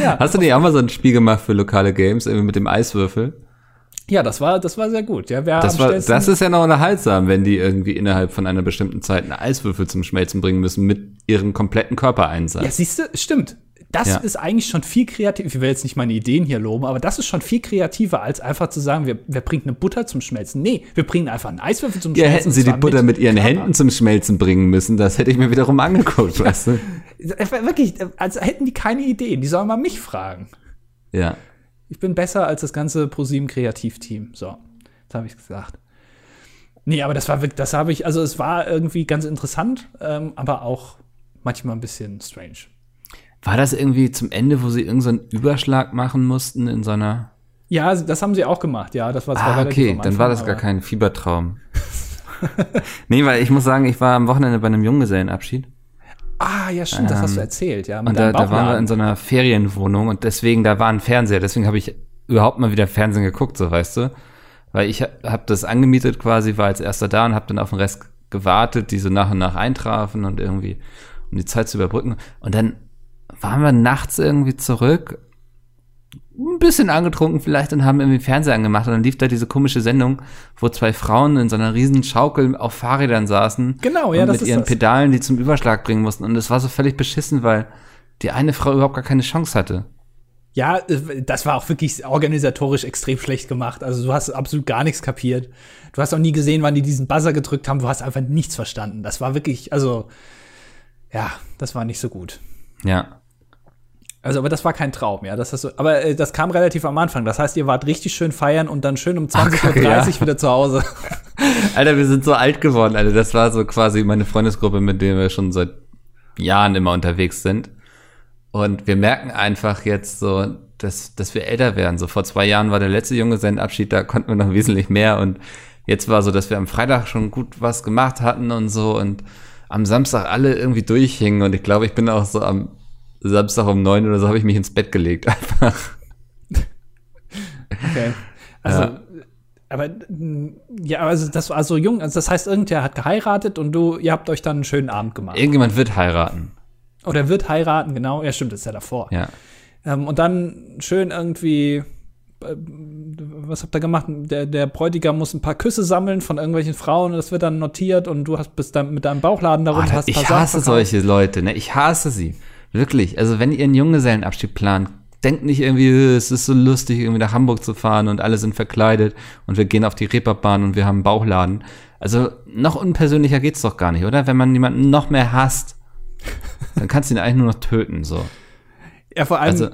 Ja, Hast du nicht auch mal so ein Spiel gemacht für lokale Games, irgendwie mit dem Eiswürfel? ja das, war, das war sehr gut. Ja, wer Das, war, das ist ja noch unterhaltsam, wenn die irgendwie innerhalb von einer bestimmten Zeit einen Eiswürfel zum Schmelzen bringen müssen mit ihrem kompletten Körpereinsatz. Ja, siehst du, stimmt. Das Ja. ist eigentlich schon viel kreativ. Ich will jetzt nicht meine Ideen hier loben, aber das ist schon viel kreativer, als einfach zu sagen, wir, wir bringen eine Butter zum Schmelzen. Nee, wir bringen einfach einen Eiswürfel zum Ja, Schmelzen. hätten sie die Butter mit ihren Körper. Händen zum Schmelzen bringen müssen, das hätte ich mir wiederum angeguckt, weißt du? Wirklich, als hätten die keine Ideen. Die sollen mal mich fragen. Ja. Ich bin besser als das ganze ProSieben Kreativteam. So, das habe ich gesagt. Nee, aber das war wirklich, das habe ich, also es war irgendwie ganz interessant, ähm, aber auch manchmal ein bisschen strange. War das irgendwie zum Ende, wo sie irgendeinen so Überschlag machen mussten in so einer. Ja, das haben sie auch gemacht, ja. Das war zwar Ah, okay, am dann war Anfang, das gar kein Fiebertraum. nee, weil ich muss sagen, ich war am Wochenende bei einem Junggesellenabschied. Ah, ja, stimmt, das hast du erzählt, ja. Und da, da waren wir in so einer Ferienwohnung und deswegen, da war ein Fernseher, deswegen habe ich überhaupt mal wieder Fernsehen geguckt, so weißt du. Weil ich habe das angemietet quasi, war als erster da und habe dann auf den Rest gewartet, die so nach und nach eintrafen und irgendwie, um die Zeit zu überbrücken. Und dann waren wir nachts irgendwie zurück, ein bisschen angetrunken vielleicht und haben irgendwie Fernseher angemacht und dann lief da diese komische Sendung, wo zwei Frauen in so einer riesen Schaukel auf Fahrrädern saßen. Genau, ja, und das mit ihren das. Pedalen, die zum Überschlag bringen mussten. Und es war so völlig beschissen, weil die eine Frau überhaupt gar keine Chance hatte. Ja, äh, das war auch wirklich organisatorisch extrem schlecht gemacht. Also du hast absolut gar nichts kapiert. Du hast auch nie gesehen, wann die diesen Buzzer gedrückt haben. Du hast einfach nichts verstanden. Das war wirklich, also, ja, das war nicht so gut. Ja. Also, aber das war kein Traum, ja. Das hast du, aber äh, das kam relativ am Anfang. Das heißt, ihr wart richtig schön feiern und dann schön um 20.30 kacke, Uhr ja. wieder zu Hause. Alter, wir sind so alt geworden, Alter. Das war so quasi meine Freundesgruppe, mit der wir schon seit Jahren immer unterwegs sind. Und wir merken einfach jetzt so, dass, dass wir älter werden. So vor zwei Jahren war der letzte Junggesellenabschied, da konnten wir noch wesentlich mehr. Und jetzt war so, dass wir am Freitag schon gut was gemacht hatten und so. Und am Samstag alle irgendwie durchhingen und ich glaube, ich bin auch so am Samstag um neun oder so habe ich mich ins Bett gelegt einfach. Okay. Also, ja. aber ja, also das war so jung. Also das heißt, irgendwer hat geheiratet und du, ihr habt euch dann einen schönen Abend gemacht. Irgendjemand wird heiraten. Oder wird heiraten, genau. Ja, stimmt, das ist ja davor. Ja. Ähm, und dann schön irgendwie äh, was habt ihr gemacht? Der, der Bräutigam muss ein paar Küsse sammeln von irgendwelchen Frauen, das wird dann notiert und du hast bist dann mit deinem Bauchladen darunter. Oh, hast ich hasse solche Leute, ne? Ich hasse sie. Wirklich. Also wenn ihr einen Junggesellenabschied plant, denkt nicht irgendwie, es ist so lustig, irgendwie nach Hamburg zu fahren und alle sind verkleidet und wir gehen auf die Reeperbahn und wir haben einen Bauchladen. Also noch unpersönlicher geht's doch gar nicht, oder? Wenn man jemanden noch mehr hasst, dann kannst du ihn eigentlich nur noch töten, so. Ja, vor allem, also,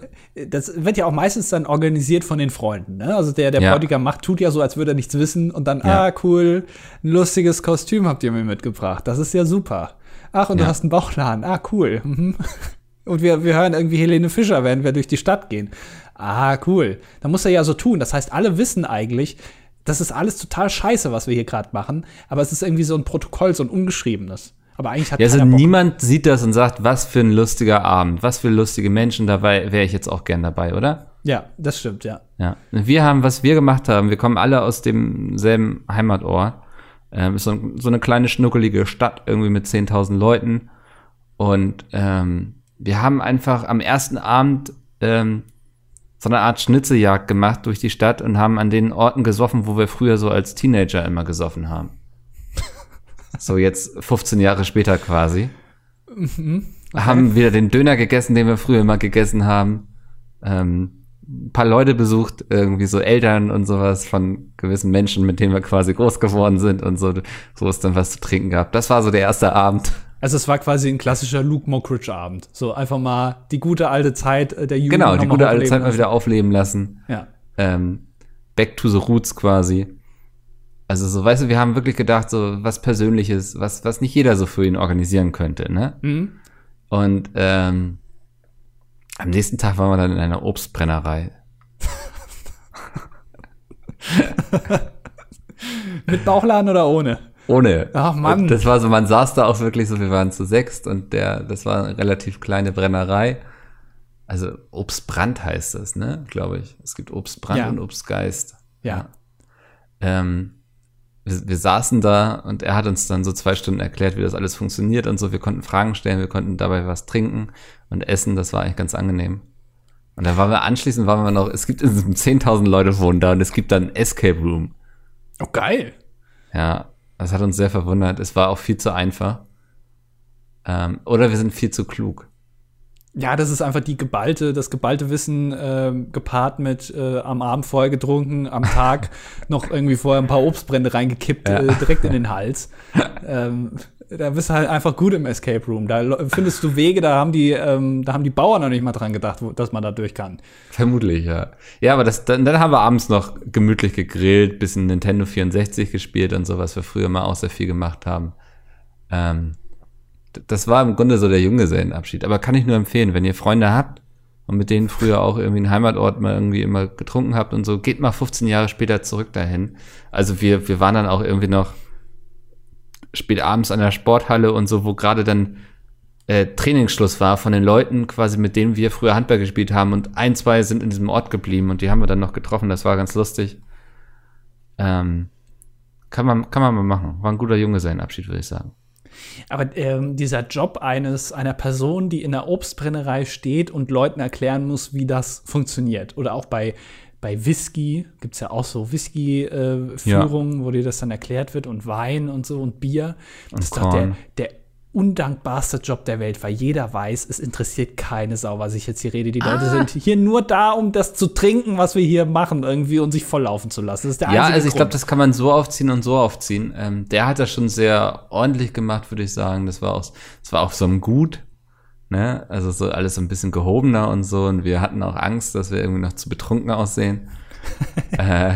das wird ja auch meistens dann organisiert von den Freunden. Ne? Also der, der ja. Bräutigam macht, tut ja so, als würde er nichts wissen und dann, ja. ah, cool, ein lustiges Kostüm habt ihr mir mitgebracht. Das ist ja super. Ach, und ja. du hast einen Bauchladen. Ah, cool. Und wir, wir hören irgendwie Helene Fischer, während wir durch die Stadt gehen. Ah, cool. Da muss er ja so tun. Das heißt, alle wissen eigentlich, das ist alles total scheiße, was wir hier gerade machen. Aber es ist irgendwie so ein Protokoll, so ein ungeschriebenes. Aber eigentlich hat ja, also niemand sieht das und sagt, was für ein lustiger Abend, was für lustige Menschen dabei, wäre ich jetzt auch gern dabei, oder? Ja, das stimmt, ja. Ja. Wir haben, was wir gemacht haben, wir kommen alle aus demselben Heimatort. Ähm, ist so, so eine kleine schnuckelige Stadt irgendwie mit 10.000 Leuten. Und ähm, wir haben einfach am ersten Abend ähm, so eine Art Schnitzeljagd gemacht durch die Stadt und haben an den Orten gesoffen, wo wir früher so als Teenager immer gesoffen haben. So jetzt 15 Jahre später quasi. Mhm. Okay. Haben wieder den Döner gegessen, den wir früher immer gegessen haben. Ähm, ein paar Leute besucht, irgendwie so Eltern und sowas von gewissen Menschen, mit denen wir quasi groß geworden sind und so, so ist dann was zu trinken gehabt. Das war so der erste Abend. Also es war quasi ein klassischer Luke Mockridge Abend. So einfach mal die gute alte Zeit äh, der Jugend. Genau, die gute alte Zeit mal wieder aufleben lassen. Ja. Ähm, back to the roots quasi. Also so, weißt du, wir haben wirklich gedacht, so was Persönliches, was, was nicht jeder so für ihn organisieren könnte, ne? Mhm. Und ähm, am nächsten Tag waren wir dann in einer Obstbrennerei. Mit Bauchladen oder ohne? Ohne. Ach Mann. Das war so, man saß da auch wirklich so, wir waren zu sechst und der, das war eine relativ kleine Brennerei. Also Obstbrand heißt das, ne? Glaube ich. Es gibt Obstbrand ja. und Obstgeist. Ja. ja. Ähm, wir, wir saßen da und er hat uns dann so zwei Stunden erklärt, wie das alles funktioniert und so. Wir konnten Fragen stellen, wir konnten dabei was trinken und essen. Das war eigentlich ganz angenehm. Und dann waren wir anschließend, waren wir noch, es gibt 10.000 Leute wohnen da und es gibt dann Escape Room. Oh, geil. Ja, das hat uns sehr verwundert. Es war auch viel zu einfach. Ähm, oder wir sind viel zu klug. Ja, das ist einfach die geballte, das geballte Wissen äh, gepaart mit äh, am Abend vorher getrunken, am Tag noch irgendwie vorher ein paar Obstbrände reingekippt, ja. äh, direkt in den Hals. ähm, da bist du halt einfach gut im Escape Room. Da findest du Wege, da haben die, ähm, da haben die Bauern noch nicht mal dran gedacht, wo, dass man da durch kann. Vermutlich, ja. Ja, aber das, dann, dann haben wir abends noch gemütlich gegrillt, bisschen Nintendo 64 gespielt und so, was wir früher mal auch sehr viel gemacht haben. Ähm, das war im Grunde so der Junggesellenabschied. Aber kann ich nur empfehlen, wenn ihr Freunde habt und mit denen früher auch irgendwie einen Heimatort mal irgendwie immer getrunken habt und so, geht mal 15 Jahre später zurück dahin. Also wir, wir waren dann auch irgendwie noch spät abends an der Sporthalle und so, wo gerade dann äh, Trainingsschluss war von den Leuten, quasi mit denen wir früher Handball gespielt haben und ein, zwei sind in diesem Ort geblieben und die haben wir dann noch getroffen, das war ganz lustig. Ähm, kann man, kann man mal machen. War ein guter Junggesellenabschied, würde ich sagen. Aber ähm, dieser Job eines einer Person, die in der Obstbrennerei steht und Leuten erklären muss, wie das funktioniert. Oder auch bei, bei Whisky gibt es ja auch so Whisky-Führungen, äh, ja. wo dir das dann erklärt wird und Wein und so und Bier. Und das ist doch der, der undankbarste Job der Welt, weil jeder weiß, es interessiert keine Sau, was ich jetzt hier rede. Die ah. Leute sind hier nur da, um das zu trinken, was wir hier machen, irgendwie und sich volllaufen zu lassen. Das ist der ja, also ich glaube, das kann man so aufziehen und so aufziehen. Ähm, der hat das schon sehr ordentlich gemacht, würde ich sagen. Das war auch, das war auf so einem Gut. Ne? Also so alles so ein bisschen gehobener und so. Und wir hatten auch Angst, dass wir irgendwie noch zu betrunken aussehen. äh,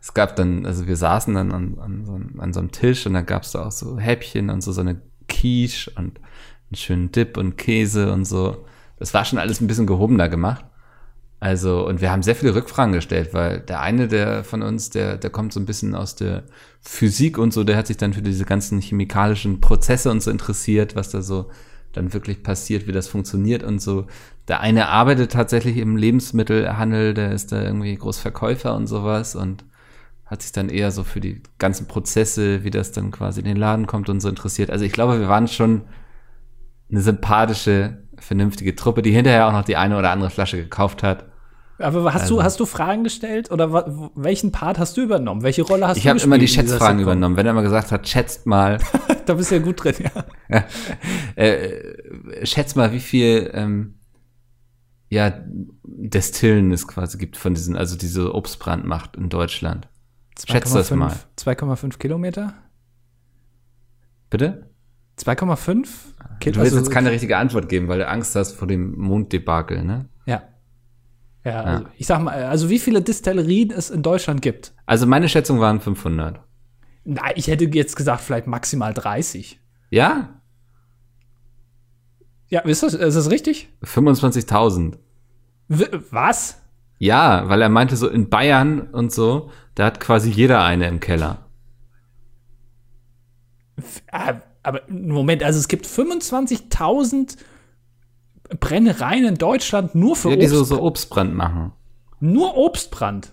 es gab dann, also wir saßen dann an, an, so, an so einem Tisch und da gab es da auch so Häppchen und so, so eine Quiche und einen schönen Dip und Käse und so. Das war schon alles ein bisschen gehobener gemacht. Also, und wir haben sehr viele Rückfragen gestellt, weil der eine, der von uns, der, der kommt so ein bisschen aus der Physik und so, der hat sich dann für diese ganzen chemikalischen Prozesse und so interessiert, was da so dann wirklich passiert, wie das funktioniert und so. Der eine arbeitet tatsächlich im Lebensmittelhandel, der ist da irgendwie Großverkäufer und sowas und hat sich dann eher so für die ganzen Prozesse, wie das dann quasi in den Laden kommt und so interessiert. Also ich glaube, wir waren schon eine sympathische, vernünftige Truppe, die hinterher auch noch die eine oder andere Flasche gekauft hat. Aber hast Also- du hast du Fragen gestellt oder welchen Part hast du übernommen? Welche Rolle hast Ich du habe immer die Schätzfragen übernommen. Wenn er mal gesagt hat, schätzt mal, Da bist du ja gut drin, ja. äh, schätzt mal, wie viel ähm, ja Destillen es quasi gibt von diesen, also diese Obstbrandmacht in Deutschland. Schätz das 2,5 mal. 2,5 Kilometer? Bitte? 2,5? Kil- Du willst also- jetzt keine richtige Antwort geben, weil du Angst hast vor dem Monddebakel, ne? Ja. Ja, also ich sag mal, also wie viele Distillerien es in Deutschland gibt? Also meine Schätzung waren 500. Nein, ich hätte jetzt gesagt, vielleicht maximal 30. Ja? Ja, ist das, ist das richtig? 25.000. W was? Ja, weil er meinte so in Bayern und so, da hat quasi jeder eine im Keller. Ah, aber Moment, also es gibt 25.000 Brennereien in Deutschland nur für Ja, die so, Obst, so Obstbrand machen. nur Obstbrand.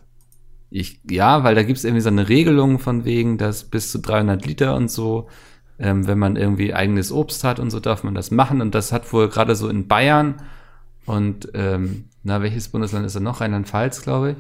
Ich, ja, weil da gibt's irgendwie so eine Regelung von wegen, dass bis zu 300 Liter und so, ähm, wenn man irgendwie eigenes Obst hat und so, darf man das machen. Und das hat wohl gerade so in Bayern und, ähm, na, welches Bundesland ist da noch? Rheinland-Pfalz, glaube ich.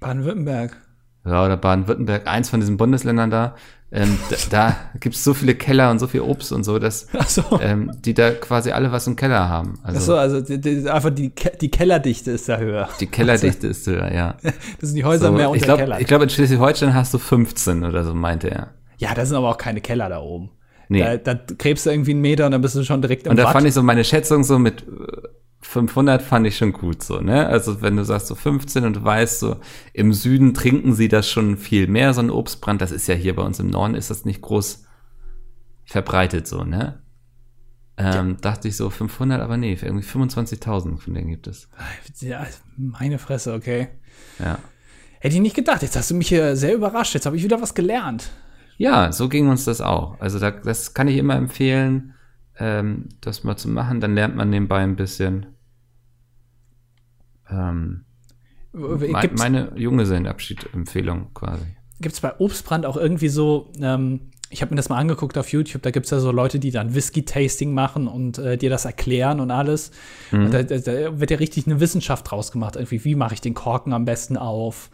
Baden-Württemberg. Ja, oder Baden-Württemberg, eins von diesen Bundesländern da. Ähm, da, da gibt's so viele Keller und so viel Obst und so, dass Achso. ähm, die da quasi alle was im Keller haben. Also Achso, also die, die, einfach die, Ke die Kellerdichte ist da höher. die Kellerdichte ist höher, ja. Das sind die Häuser So, mehr unter ich glaube, Keller. ich glaub, in Schleswig-Holstein hast du 15 oder so, meinte er. ja, da sind aber auch keine Keller da oben. Nee. Da, da gräbst du irgendwie einen Meter und dann bist du schon direkt im Und da Watt. fand ich so meine Schätzung so mit äh, 500 fand ich schon gut so, ne? Also wenn du sagst so 15 und du weißt so, im Süden trinken sie das schon viel mehr, so ein Obstbrand, das ist ja hier bei uns im Norden, ist das nicht groß verbreitet so, ne? Ähm, Dachte ich so 500, aber nee, irgendwie 25.000 von denen gibt es. ja, meine Fresse, okay. Ja. Hätte ich nicht gedacht. Jetzt hast du mich hier sehr überrascht. Jetzt habe ich wieder was gelernt. Ja, so ging uns das auch. Also da, das kann ich immer empfehlen, ähm, das mal zu machen. Dann lernt man nebenbei ein bisschen. Ähm, Gibt's, meine Junggesellenabschied-Empfehlung quasi. gibt's bei Obstbrand auch irgendwie so, ähm, ich habe mir das mal angeguckt auf YouTube, da gibt's ja so Leute, die dann Whisky-Tasting machen und äh, dir das erklären und alles. Mhm. Und da, da, da wird ja richtig eine Wissenschaft draus gemacht. Irgendwie, wie mache ich den Korken am besten auf?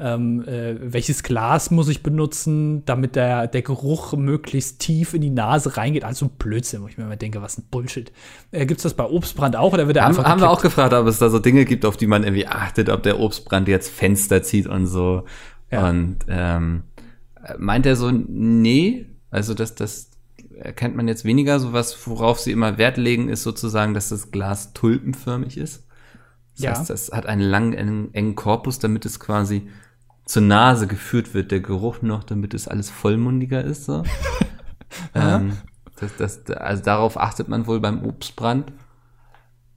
Ähm, äh, welches Glas muss ich benutzen, damit der, der Geruch möglichst tief in die Nase reingeht? Also Blödsinn, wo ich mir immer denke, was ein Bullshit. Äh, gibt's das bei Obstbrand auch oder wird der Haben, einfach haben wir auch gefragt, ob es da so Dinge gibt, auf die man irgendwie achtet, ob der Obstbrand jetzt Fenster zieht und so. Ja. Und ähm, meint er so, nee, also das, das erkennt man jetzt weniger. So was, worauf sie immer Wert legen, ist sozusagen, dass das Glas tulpenförmig ist. Das Ja. heißt, das hat einen langen, engen, engen Korpus, damit es quasi zur Nase geführt wird, der Geruch noch, damit es alles vollmundiger ist. So. ähm, das, das, also darauf achtet man wohl beim Obstbrand.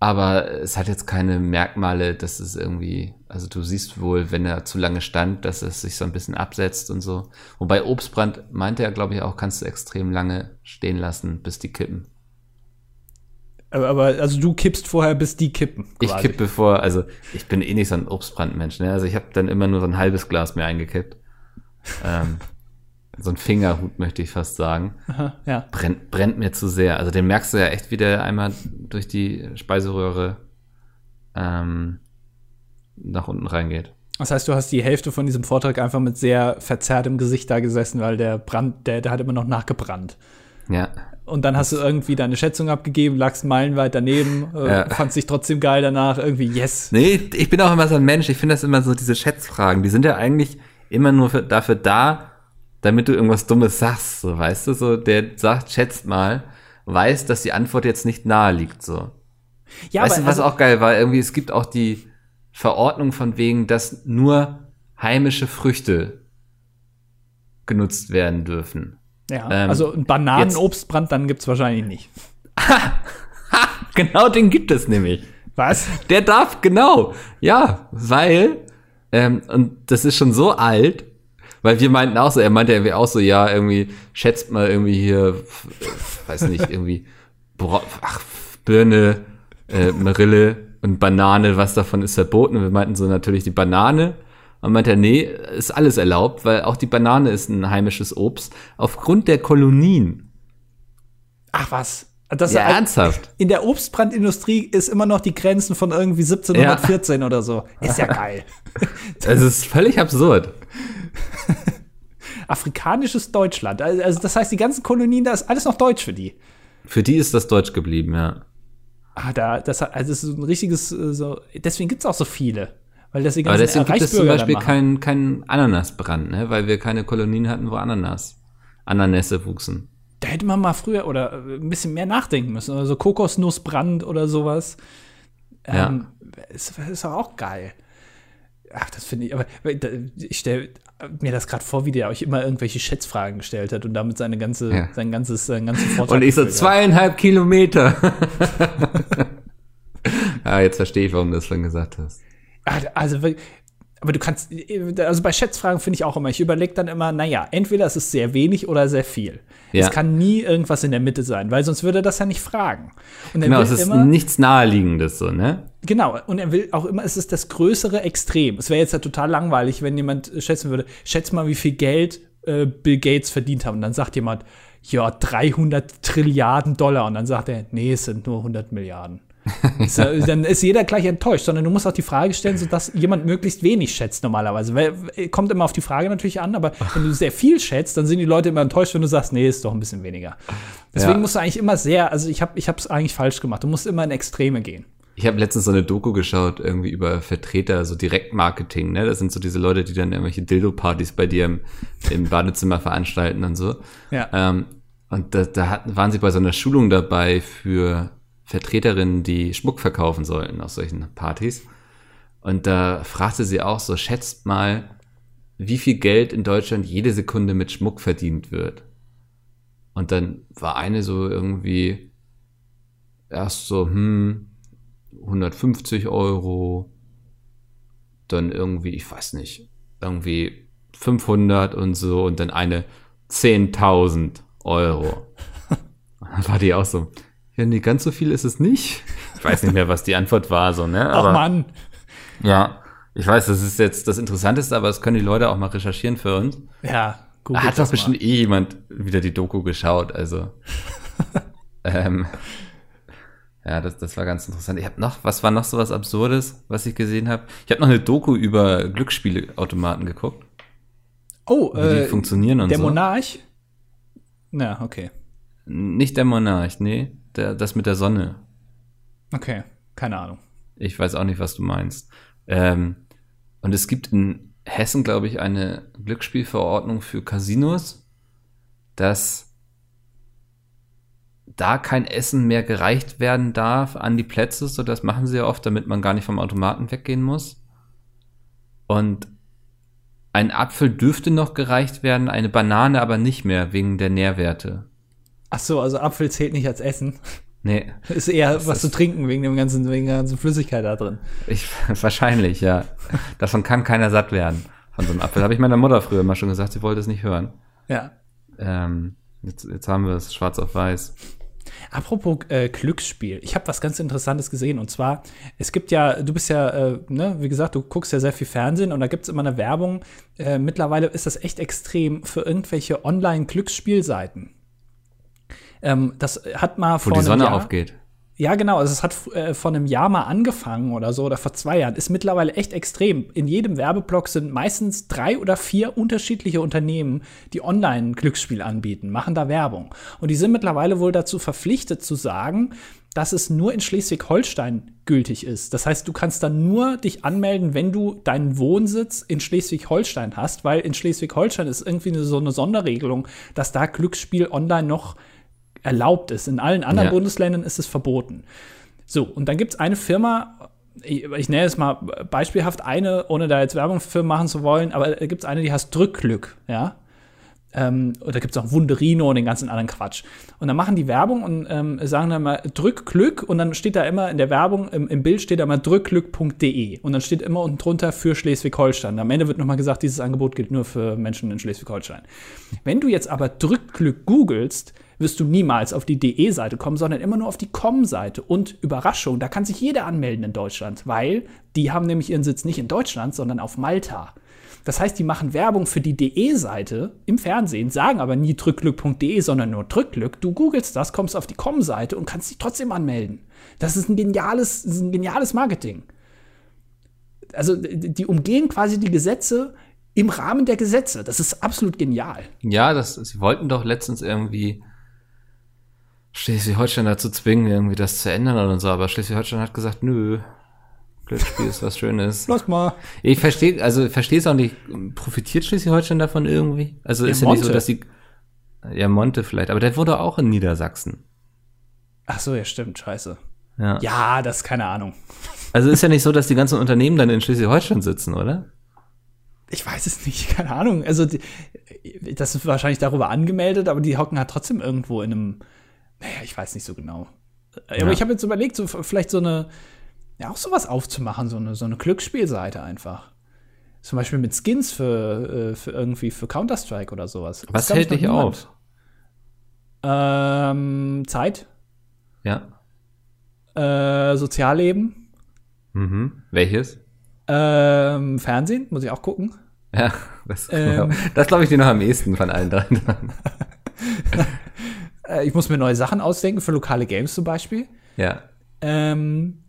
Aber es hat jetzt keine Merkmale, dass es irgendwie, also du siehst wohl, wenn er zu lange stand, dass es sich so ein bisschen absetzt und so. Wobei Obstbrand meinte er, glaube ich, auch, kannst du extrem lange stehen lassen, bis die kippen. Aber, aber also du kippst vorher, bis die kippen. Ich quasi. kippe bevor, also ich bin eh nicht so ein Obstbrandmensch, ne? Also ich habe dann immer nur so ein halbes Glas mehr eingekippt. Ähm, so ein Fingerhut möchte ich fast sagen. Aha, ja. Brennt, brennt mir zu sehr. Also den merkst du ja echt, wie der einmal durch die Speiseröhre ähm, nach unten reingeht. Das heißt, du hast die Hälfte von diesem Vortrag einfach mit sehr verzerrtem Gesicht da gesessen, weil der Brand, der, der hat immer noch nachgebrannt. Ja. Und dann hast du irgendwie deine Schätzung abgegeben, lagst meilenweit daneben, äh, Ja. fandst dich trotzdem geil danach, irgendwie, yes. Nee, ich bin auch immer so ein Mensch. Ich finde das immer so, diese Schätzfragen, die sind ja eigentlich immer nur für, dafür da, damit du irgendwas Dummes sagst, so, weißt du, so, der sagt, schätzt mal, weiß, dass die Antwort jetzt nicht nahe liegt, so. Ja, weißt du, was also- auch geil war? Irgendwie, es gibt auch die Verordnung von wegen, dass nur heimische Früchte genutzt werden dürfen. Ja, ähm, also ein Bananenobstbrand, dann gibt's wahrscheinlich nicht. Genau den gibt es nämlich. Was? Der darf, genau. Ja, weil, ähm, und das ist schon so alt, weil wir meinten auch so, er meinte irgendwie auch so, ja, irgendwie, schätzt mal irgendwie hier, f- weiß nicht, irgendwie, ach, Birne, äh, Marille und Banane, was davon ist verboten? Und wir meinten so natürlich die Banane. Und meinte er, nee, ist alles erlaubt, weil auch die Banane ist ein heimisches Obst. Aufgrund der Kolonien. Ach was. Das Ja, ist- ernsthaft. In der Obstbrandindustrie ist immer noch die Grenzen von irgendwie 1714 oder so. Ist ja geil. Es ist völlig absurd. Afrikanisches Deutschland. Also also das heißt, die ganzen Kolonien, da ist alles noch Deutsch für die. Für die ist das Deutsch geblieben, ja. Ah, da, das, also das ist ein richtiges, äh, so, deswegen gibt es auch so viele. Weil das die Aber ganzen deswegen gibt es zum Beispiel keinen kein Ananasbrand, ne? weil wir keine Kolonien hatten, wo Ananas, Ananässe wuchsen. Da hätte man mal früher oder äh, ein bisschen mehr nachdenken müssen. Oder so Kokosnussbrand oder sowas. Ja. Ähm, ist, ist doch auch geil. Ach, das finde ich, aber ich stelle mir das gerade vor, wie der euch immer irgendwelche Schätzfragen gestellt hat und damit seine ganze, Ja. sein ganzes, sein ganzen Vortrag. Und ich so zweieinhalb Kilometer. ah, jetzt verstehe ich, warum du das schon gesagt hast. Also, wirklich- aber du kannst, also bei Schätzfragen finde ich auch immer, ich überlege dann immer, naja, entweder es ist sehr wenig oder sehr viel. Ja. Es kann nie irgendwas in der Mitte sein, weil sonst würde er das ja nicht fragen. Und Genau, es ist immer, nichts Naheliegendes so, ne? genau, und er will auch immer, es ist das größere Extrem. Es wäre jetzt ja total langweilig, wenn jemand schätzen würde, schätz mal, wie viel Geld äh, Bill Gates verdient hat. Und dann sagt jemand, ja, 300 Trilliarden Dollar. Und dann sagt er, nee, es sind nur 100 Milliarden. So, dann ist jeder gleich enttäuscht, sondern du musst auch die Frage stellen, sodass jemand möglichst wenig schätzt normalerweise. Weil äh, kommt immer auf die Frage natürlich an, aber wenn du sehr viel schätzt, dann sind die Leute immer enttäuscht, wenn du sagst, nee, ist doch ein bisschen weniger. Deswegen Ja. musst du eigentlich immer sehr, also ich habe ich es eigentlich falsch gemacht. Du musst immer in Extreme gehen. Ich habe letztens so eine Doku geschaut, irgendwie über Vertreter, so Direktmarketing, ne? Das sind so diese Leute, die dann irgendwelche Dildo-Partys bei dir im, im Badezimmer veranstalten und so. Ja. Ähm, und da, da hatten, waren sie bei so einer Schulung dabei für Vertreterinnen, die Schmuck verkaufen sollten auf solchen Partys. Und da fragte sie auch so, schätzt mal, wie viel Geld in Deutschland jede Sekunde mit Schmuck verdient wird. Und dann war eine so irgendwie erst so, hm, 150 Euro, dann irgendwie, ich weiß nicht, irgendwie 500 und so und dann eine 10.000 Euro. Und dann war die auch so, ja, nee, ganz so viel ist es nicht. Ich weiß nicht mehr, was die Antwort war, so, ne? Ach Aber Mann. ja, ich weiß, das ist jetzt das Interessanteste, aber das können die Leute auch mal recherchieren für uns. Ja, gut. Da hat doch bestimmt eh jemand wieder die Doku geschaut, also. ähm, ja, das, das war ganz interessant. Ich habe noch, was war noch so was Absurdes, was ich gesehen habe? Ich habe noch eine Doku über Glücksspielautomaten geguckt, Oh, wie die äh, funktionieren und der so. Monarch? Na, okay. Nicht der Monarch, nee, der, das mit der Sonne. Okay, keine Ahnung. Ich weiß auch nicht, was du meinst. Ähm, und es gibt in Hessen, glaube ich, eine Glücksspielverordnung für Casinos, dass da kein Essen mehr gereicht werden darf an die Plätze, so das machen sie ja oft, damit man gar nicht vom Automaten weggehen muss. Und ein Apfel dürfte noch gereicht werden, eine Banane aber nicht mehr wegen der Nährwerte. Ach so, also Apfel zählt nicht als Essen. Nee, Ist eher was ist- zu trinken wegen dem ganzen, wegen der ganzen Flüssigkeit da drin. Ich, wahrscheinlich, ja. Davon kann keiner satt werden. Von so einem Apfel. Habe ich meiner Mutter früher mal schon gesagt, sie wollte es nicht hören. Ja. Ähm, jetzt, jetzt haben wir es schwarz auf weiß. Apropos äh, Glücksspiel, ich habe was ganz Interessantes gesehen und zwar, es gibt ja, du bist ja, äh, ne, wie gesagt, du guckst ja sehr viel Fernsehen und da gibt es immer eine Werbung. Äh, mittlerweile ist das echt extrem für irgendwelche Online-Glücksspielseiten. Ähm, das hat mal Wo vor die einem Sonne Jahr, aufgeht. Ja, genau. Also es hat äh, vor einem Jahr mal angefangen oder so, oder vor zwei Jahren. Ist mittlerweile echt extrem. In jedem Werbeblock sind meistens drei oder vier unterschiedliche Unternehmen, die Online-Glücksspiel anbieten, machen da Werbung. Und die sind mittlerweile wohl dazu verpflichtet zu sagen, dass es nur in Schleswig-Holstein gültig ist. Das heißt, du kannst dann nur dich anmelden, wenn du deinen Wohnsitz in Schleswig-Holstein hast, weil in Schleswig-Holstein ist irgendwie so eine Sonderregelung, dass da Glücksspiel online noch erlaubt ist. In allen anderen Ja. Bundesländern ist es verboten. So, und dann gibt es eine Firma, ich, ich nenne es mal beispielhaft eine, ohne da jetzt Werbung für machen zu wollen, aber da gibt es eine, die heißt Drückglück, ja. Ähm, oder gibt es auch Wunderino und den ganzen anderen Quatsch. Und dann machen die Werbung und ähm, sagen dann mal drück Glück und dann steht da immer in der Werbung, im, im Bild steht da mal drückglück.de und dann steht immer unten drunter für Schleswig-Holstein. Am Ende wird nochmal gesagt, dieses Angebot gilt nur für Menschen in Schleswig-Holstein. Wenn du jetzt aber drückglück googelst, wirst du niemals auf die DE-Seite kommen, sondern immer nur auf die COM-Seite. Und Überraschung, da kann sich jeder anmelden in Deutschland, weil die haben nämlich ihren Sitz nicht in Deutschland, sondern auf Malta. Das heißt, die machen Werbung für die DE-Seite im Fernsehen, sagen aber nie drückglück.de, sondern nur drückglück. Du googelst das, kommst auf die Com-Seite und kannst dich trotzdem anmelden. Das ist ein geniales, ist ein geniales Marketing. Also, die umgehen quasi die Gesetze im Rahmen der Gesetze. Das ist absolut genial. Ja, das, sie wollten doch letztens irgendwie Schleswig-Holstein dazu zwingen, irgendwie das zu ändern oder so, aber Schleswig-Holstein hat gesagt, nö, Glücksspiel ist was Schönes. Lass mal. Ich verstehe, also verstehe es auch nicht. Profitiert Schleswig-Holstein davon irgendwie? Also Ja, ist ja nicht so, Monte. dass die. Ja, Monte vielleicht, aber der wurde auch in Niedersachsen. Ach so, ja, stimmt, scheiße. Ja. Ja, das ist keine Ahnung. Also ist ja nicht so, dass die ganzen Unternehmen dann in Schleswig-Holstein sitzen, oder? Ich weiß es nicht, keine Ahnung. Also, die, das ist wahrscheinlich darüber angemeldet, aber die hocken halt trotzdem irgendwo in einem, naja, ich weiß nicht so genau. Aber Ja. ich habe jetzt überlegt, so vielleicht so eine, ja, auch sowas aufzumachen, so eine, so eine Glücksspielseite einfach. Zum Beispiel mit Skins für, äh, für irgendwie für Counter-Strike oder sowas. Was hält dich auf? Ähm, Zeit, Ja. äh, Sozialleben, Mhm. Welches? ähm, Fernsehen, muss ich auch gucken. Ja, das, Ähm. das glaube ich dir noch am ehesten von allen dreien. Äh, ich muss mir neue Sachen ausdenken für lokale Games zum Beispiel. ja. Ähm,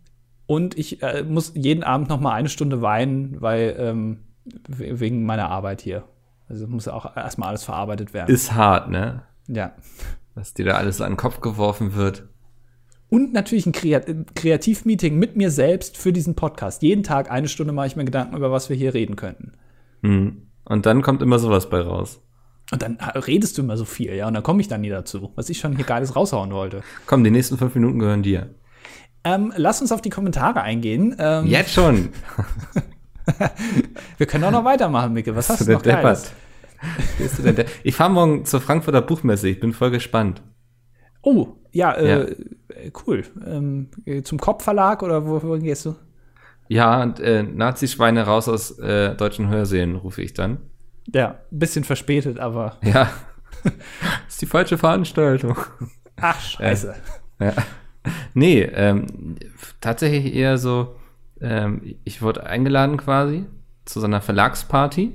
und ich äh, muss jeden Abend noch mal eine Stunde weinen, weil ähm, we- wegen meiner Arbeit hier. Also muss auch erstmal alles verarbeitet werden. Ist hart, ne? ja. Was dir da alles an den Kopf geworfen wird. Und natürlich ein Kreat Kreativmeeting mit mir selbst für diesen Podcast. Jeden Tag eine Stunde mache ich mir Gedanken über was wir hier reden könnten. Mhm. Und dann kommt immer sowas bei raus. Und dann redest du immer so viel, ja, und dann komme ich dann nie dazu, was ich schon hier Geiles raushauen wollte. Komm, die nächsten fünf Minuten gehören dir. Ähm, lass uns auf die Kommentare eingehen. Ähm, Jetzt schon. Wir können auch noch weitermachen, Micke. Was hast du der noch Geiles? du der? Ich fahre morgen zur Frankfurter Buchmesse. Ich bin voll gespannt. Oh, ja, äh, äh, cool. Ähm, äh, zum Kopfverlag oder wo, wohin gehst du? Ja, und äh, Nazi-Schweine raus aus äh, deutschen Hörsälen, rufe ich dann. Ja, ein bisschen verspätet, aber. Ja. ist die falsche Veranstaltung. Ach, scheiße. Ja. Nee, ähm, tatsächlich eher so, ähm, ich wurde eingeladen quasi zu so einer Verlagsparty.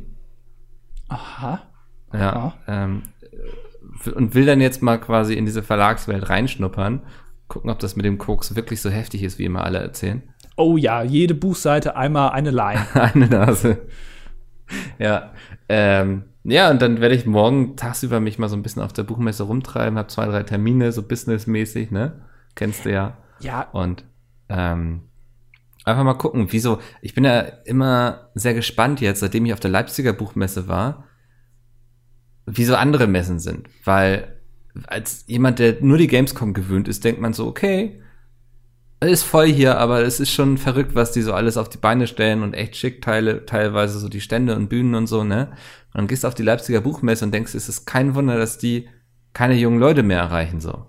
Aha. Ja. Aha. Ähm, und will dann jetzt mal quasi in diese Verlagswelt reinschnuppern. Gucken, ob das mit dem Koks wirklich so heftig ist, wie immer alle erzählen. Oh ja, jede Buchseite einmal eine Line. Eine Nase. Ja. Ähm, ja, und dann werde ich morgen tagsüber mich mal so ein bisschen auf der Buchmesse rumtreiben, habe zwei, drei Termine, so businessmäßig, ne? Kennst du ja. Ja, Und ähm, einfach mal gucken, wieso. Ich bin ja immer sehr gespannt jetzt, seitdem ich auf der Leipziger Buchmesse war, wie so andere Messen sind. Weil als jemand, der nur die Gamescom gewöhnt ist, denkt man so, okay, ist voll hier, aber es ist schon verrückt, was die so alles auf die Beine stellen und echt schick teile, teilweise so die Stände und Bühnen und so, ne? Und dann gehst du auf die Leipziger Buchmesse und denkst, es ist kein Wunder, dass die keine jungen Leute mehr erreichen, so.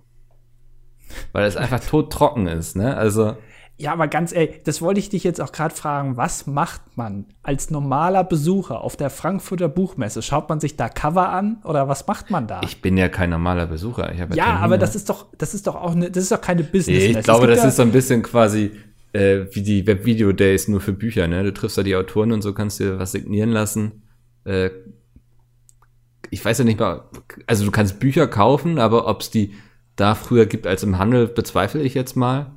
Weil es einfach todtrocken ist, ne? Also, ja, aber ganz ehrlich, das wollte ich dich jetzt auch gerade fragen. Was macht man als normaler Besucher auf der Frankfurter Buchmesse? Schaut man sich da Cover an oder was macht man da? ich bin ja kein normaler Besucher. Ja, Termine. aber das ist doch, das ist doch auch eine, das ist doch keine Business. Nee, ich glaube, das ist so ein bisschen quasi äh, wie die Webvideo-Days nur für Bücher, ne? Du triffst da die Autoren und so kannst dir was signieren lassen. Äh, ich weiß ja nicht mal, also du kannst Bücher kaufen, aber ob es die da früher gibt als im Handel, bezweifle ich jetzt mal.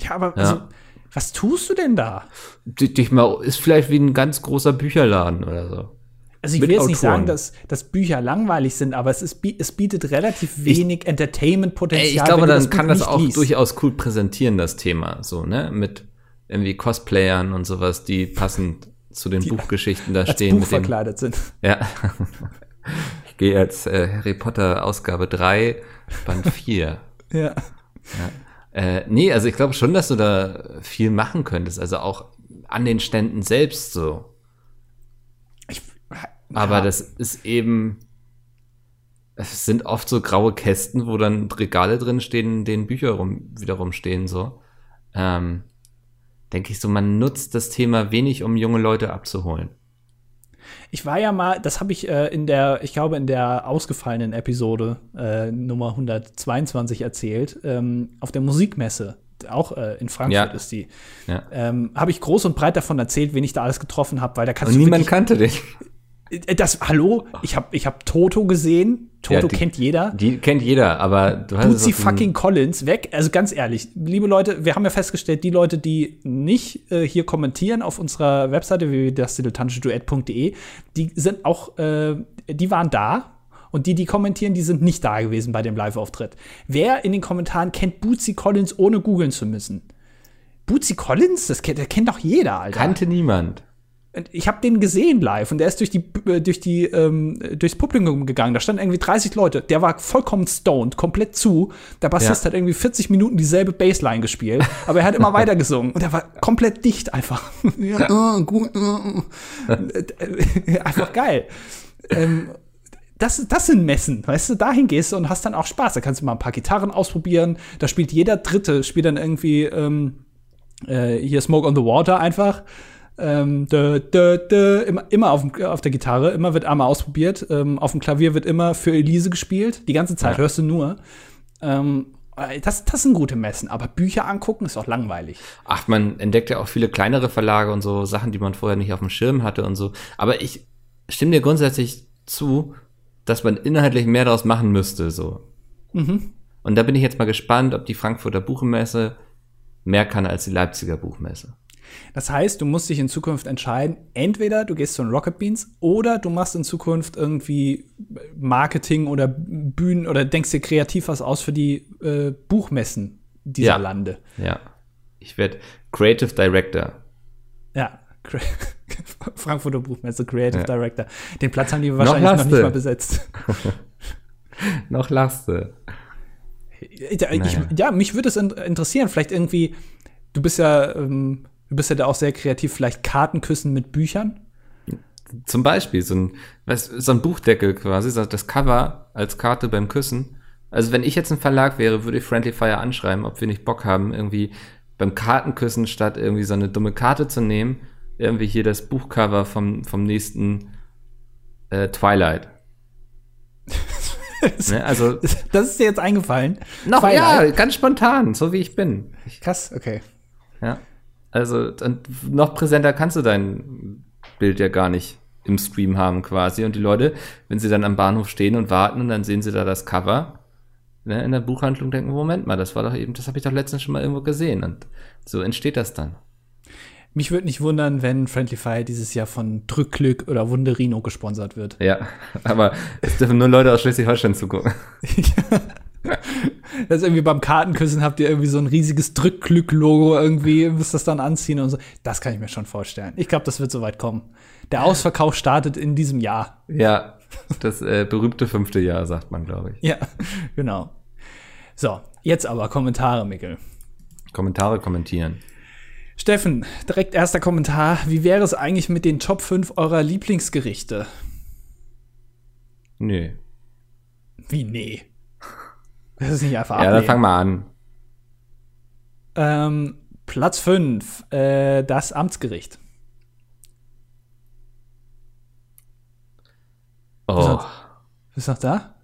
Ja, aber Ja. also, was tust du denn da? Dich mal, ist vielleicht wie ein ganz großer Bücherladen oder so. Also ich will jetzt nicht sagen, dass, dass Bücher langweilig sind, aber es, ist, es bietet relativ wenig Entertainment-Potenzial. Ich glaube, dann Buch kann das auch liest. durchaus cool präsentieren, das Thema, so, ne? Mit irgendwie Cosplayern und sowas, die passend zu den Buchgeschichten da stehen. Buch mit dem, verkleidet sind. ja. ich gehe als äh, Harry Potter Ausgabe 3, Band 4. Ja. Äh, nee, also ich glaube schon, dass du da viel machen könntest. Also auch an den Ständen selbst so. Ich, Aber das ist eben, es sind oft so graue Kästen, wo dann Regale drin stehen, in denen Bücher rum, wiederum stehen, so. Ähm, denke ich so, man nutzt das Thema wenig, um junge Leute abzuholen. Ich war ja mal, das habe ich äh, in der, ich glaube, in der ausgefallenen Episode äh, Nummer 122 erzählt, ähm, auf der Musikmesse. Auch äh, in Frankfurt Ja. ist die. Ja. Ähm, habe ich groß und breit davon erzählt, wen ich da alles getroffen habe, weil da kannst Und du niemand kannte dich. Äh, Das, hallo, ich habe ich hab Toto gesehen. Toto Ja, die- kennt jeder. Die kennt jeder, aber du hast Bootsy fucking Collins weg. Also ganz ehrlich, liebe Leute, wir haben ja festgestellt, die Leute, die nicht äh, hier kommentieren auf unserer Webseite www.dasdilettantischeduett.de, die sind auch, äh, die waren da. Und die, die kommentieren, die sind nicht da gewesen bei dem Live-Auftritt. Wer in den Kommentaren kennt Bootsy Collins, ohne googeln zu müssen? Bootsy Collins? Das kennt, das kennt doch jeder, Alter. kannte niemand. Und ich habe den gesehen live und der ist durch die äh, durch die ähm, durchs Publikum gegangen. Da standen irgendwie 30 Leute. Der war vollkommen stoned, komplett zu. Der Bassist Ja. hat irgendwie 40 Minuten dieselbe Bassline gespielt, aber er hat immer weiter gesungen und er war komplett dicht einfach. ja, äh, gut, äh, einfach geil. Ähm, das, das sind Messen, weißt du, dahin gehst du und hast dann auch Spaß. Da kannst du mal ein paar Gitarren ausprobieren. Da spielt jeder Dritte, spielt dann irgendwie ähm, äh, hier Smoke on the Water einfach. Ähm, dö, dö, dö, immer, immer auf, auf der Gitarre, immer wird einmal ausprobiert. Ähm, auf dem Klavier wird immer für Elise gespielt. Die ganze Zeit Ja. hörst du nur. Ähm, äh, das, das sind gute Messen, aber Bücher angucken ist auch langweilig. Ach, man entdeckt ja auch viele kleinere Verlage und so Sachen, die man vorher nicht auf dem Schirm hatte und so. Aber ich stimme dir grundsätzlich zu, dass man inhaltlich mehr daraus machen müsste, so. Mhm. Und da bin ich jetzt mal gespannt, ob die Frankfurter Buchmesse mehr kann als die Leipziger Buchmesse. Das heißt, du musst dich in Zukunft entscheiden, entweder du gehst zu den Rocket Beans oder du machst in Zukunft irgendwie Marketing oder Bühnen oder denkst dir kreativ was aus für die äh, Buchmessen dieser Ja. Lande. Ja. Ich werde Creative Director. Ja. Frankfurter Buchmesse, Creative Ja. Director. Den Platz haben die wahrscheinlich noch, hast nicht mal besetzt. Noch. Ja, ich, Naja. ja, mich würde es in, interessieren. Vielleicht irgendwie, du bist ja, ähm, du bist ja da auch sehr kreativ, vielleicht Kartenküssen mit Büchern. Zum Beispiel so ein, was, so ein Buchdeckel quasi, das Cover als Karte beim Küssen. Also wenn ich jetzt ein Verlag wäre, würde ich Friendly Fire anschreiben, ob wir nicht Bock haben, irgendwie beim Kartenküssen statt irgendwie so eine dumme Karte zu nehmen, irgendwie hier das Buchcover vom, vom nächsten äh, Twilight. ne? Also Das ist dir jetzt eingefallen. noch Twilight. ja, ganz spontan, so wie ich bin. Krass, okay. ja. Also noch präsenter kannst du dein Bild ja gar nicht im Stream haben quasi. Und die Leute, wenn sie dann am Bahnhof stehen und warten und dann sehen sie da das Cover ne, in der Buchhandlung, denken, Moment mal, das war doch eben, das habe ich doch letztens schon mal irgendwo gesehen. Und so entsteht das dann. Mich würde nicht wundern, wenn Friendly Fire dieses Jahr von Drückglück oder Wunderino gesponsert wird. Ja, aber es dürfen nur Leute aus Schleswig-Holstein zugucken. Das ist irgendwie beim Kartenküssen habt ihr irgendwie so ein riesiges Drückglück-Logo irgendwie, müsst das dann anziehen und so. Das kann ich mir schon vorstellen. Ich glaube, das wird soweit kommen. Der Ausverkauf startet in diesem Jahr. Ja, das äh, berühmte fünfte Jahr, sagt man, glaube ich. Ja, genau. So, jetzt aber Kommentare, Mikkel. Kommentare kommentieren. Steffen, direkt erster Kommentar. Wie wäre es eigentlich mit den Top 5 eurer Lieblingsgerichte? Nö. Wie, nee. Das ist nicht einfach Ja, dann ablehnen. fang mal an. Ähm, Platz 5, äh, das Amtsgericht. Oh, Bist du noch da?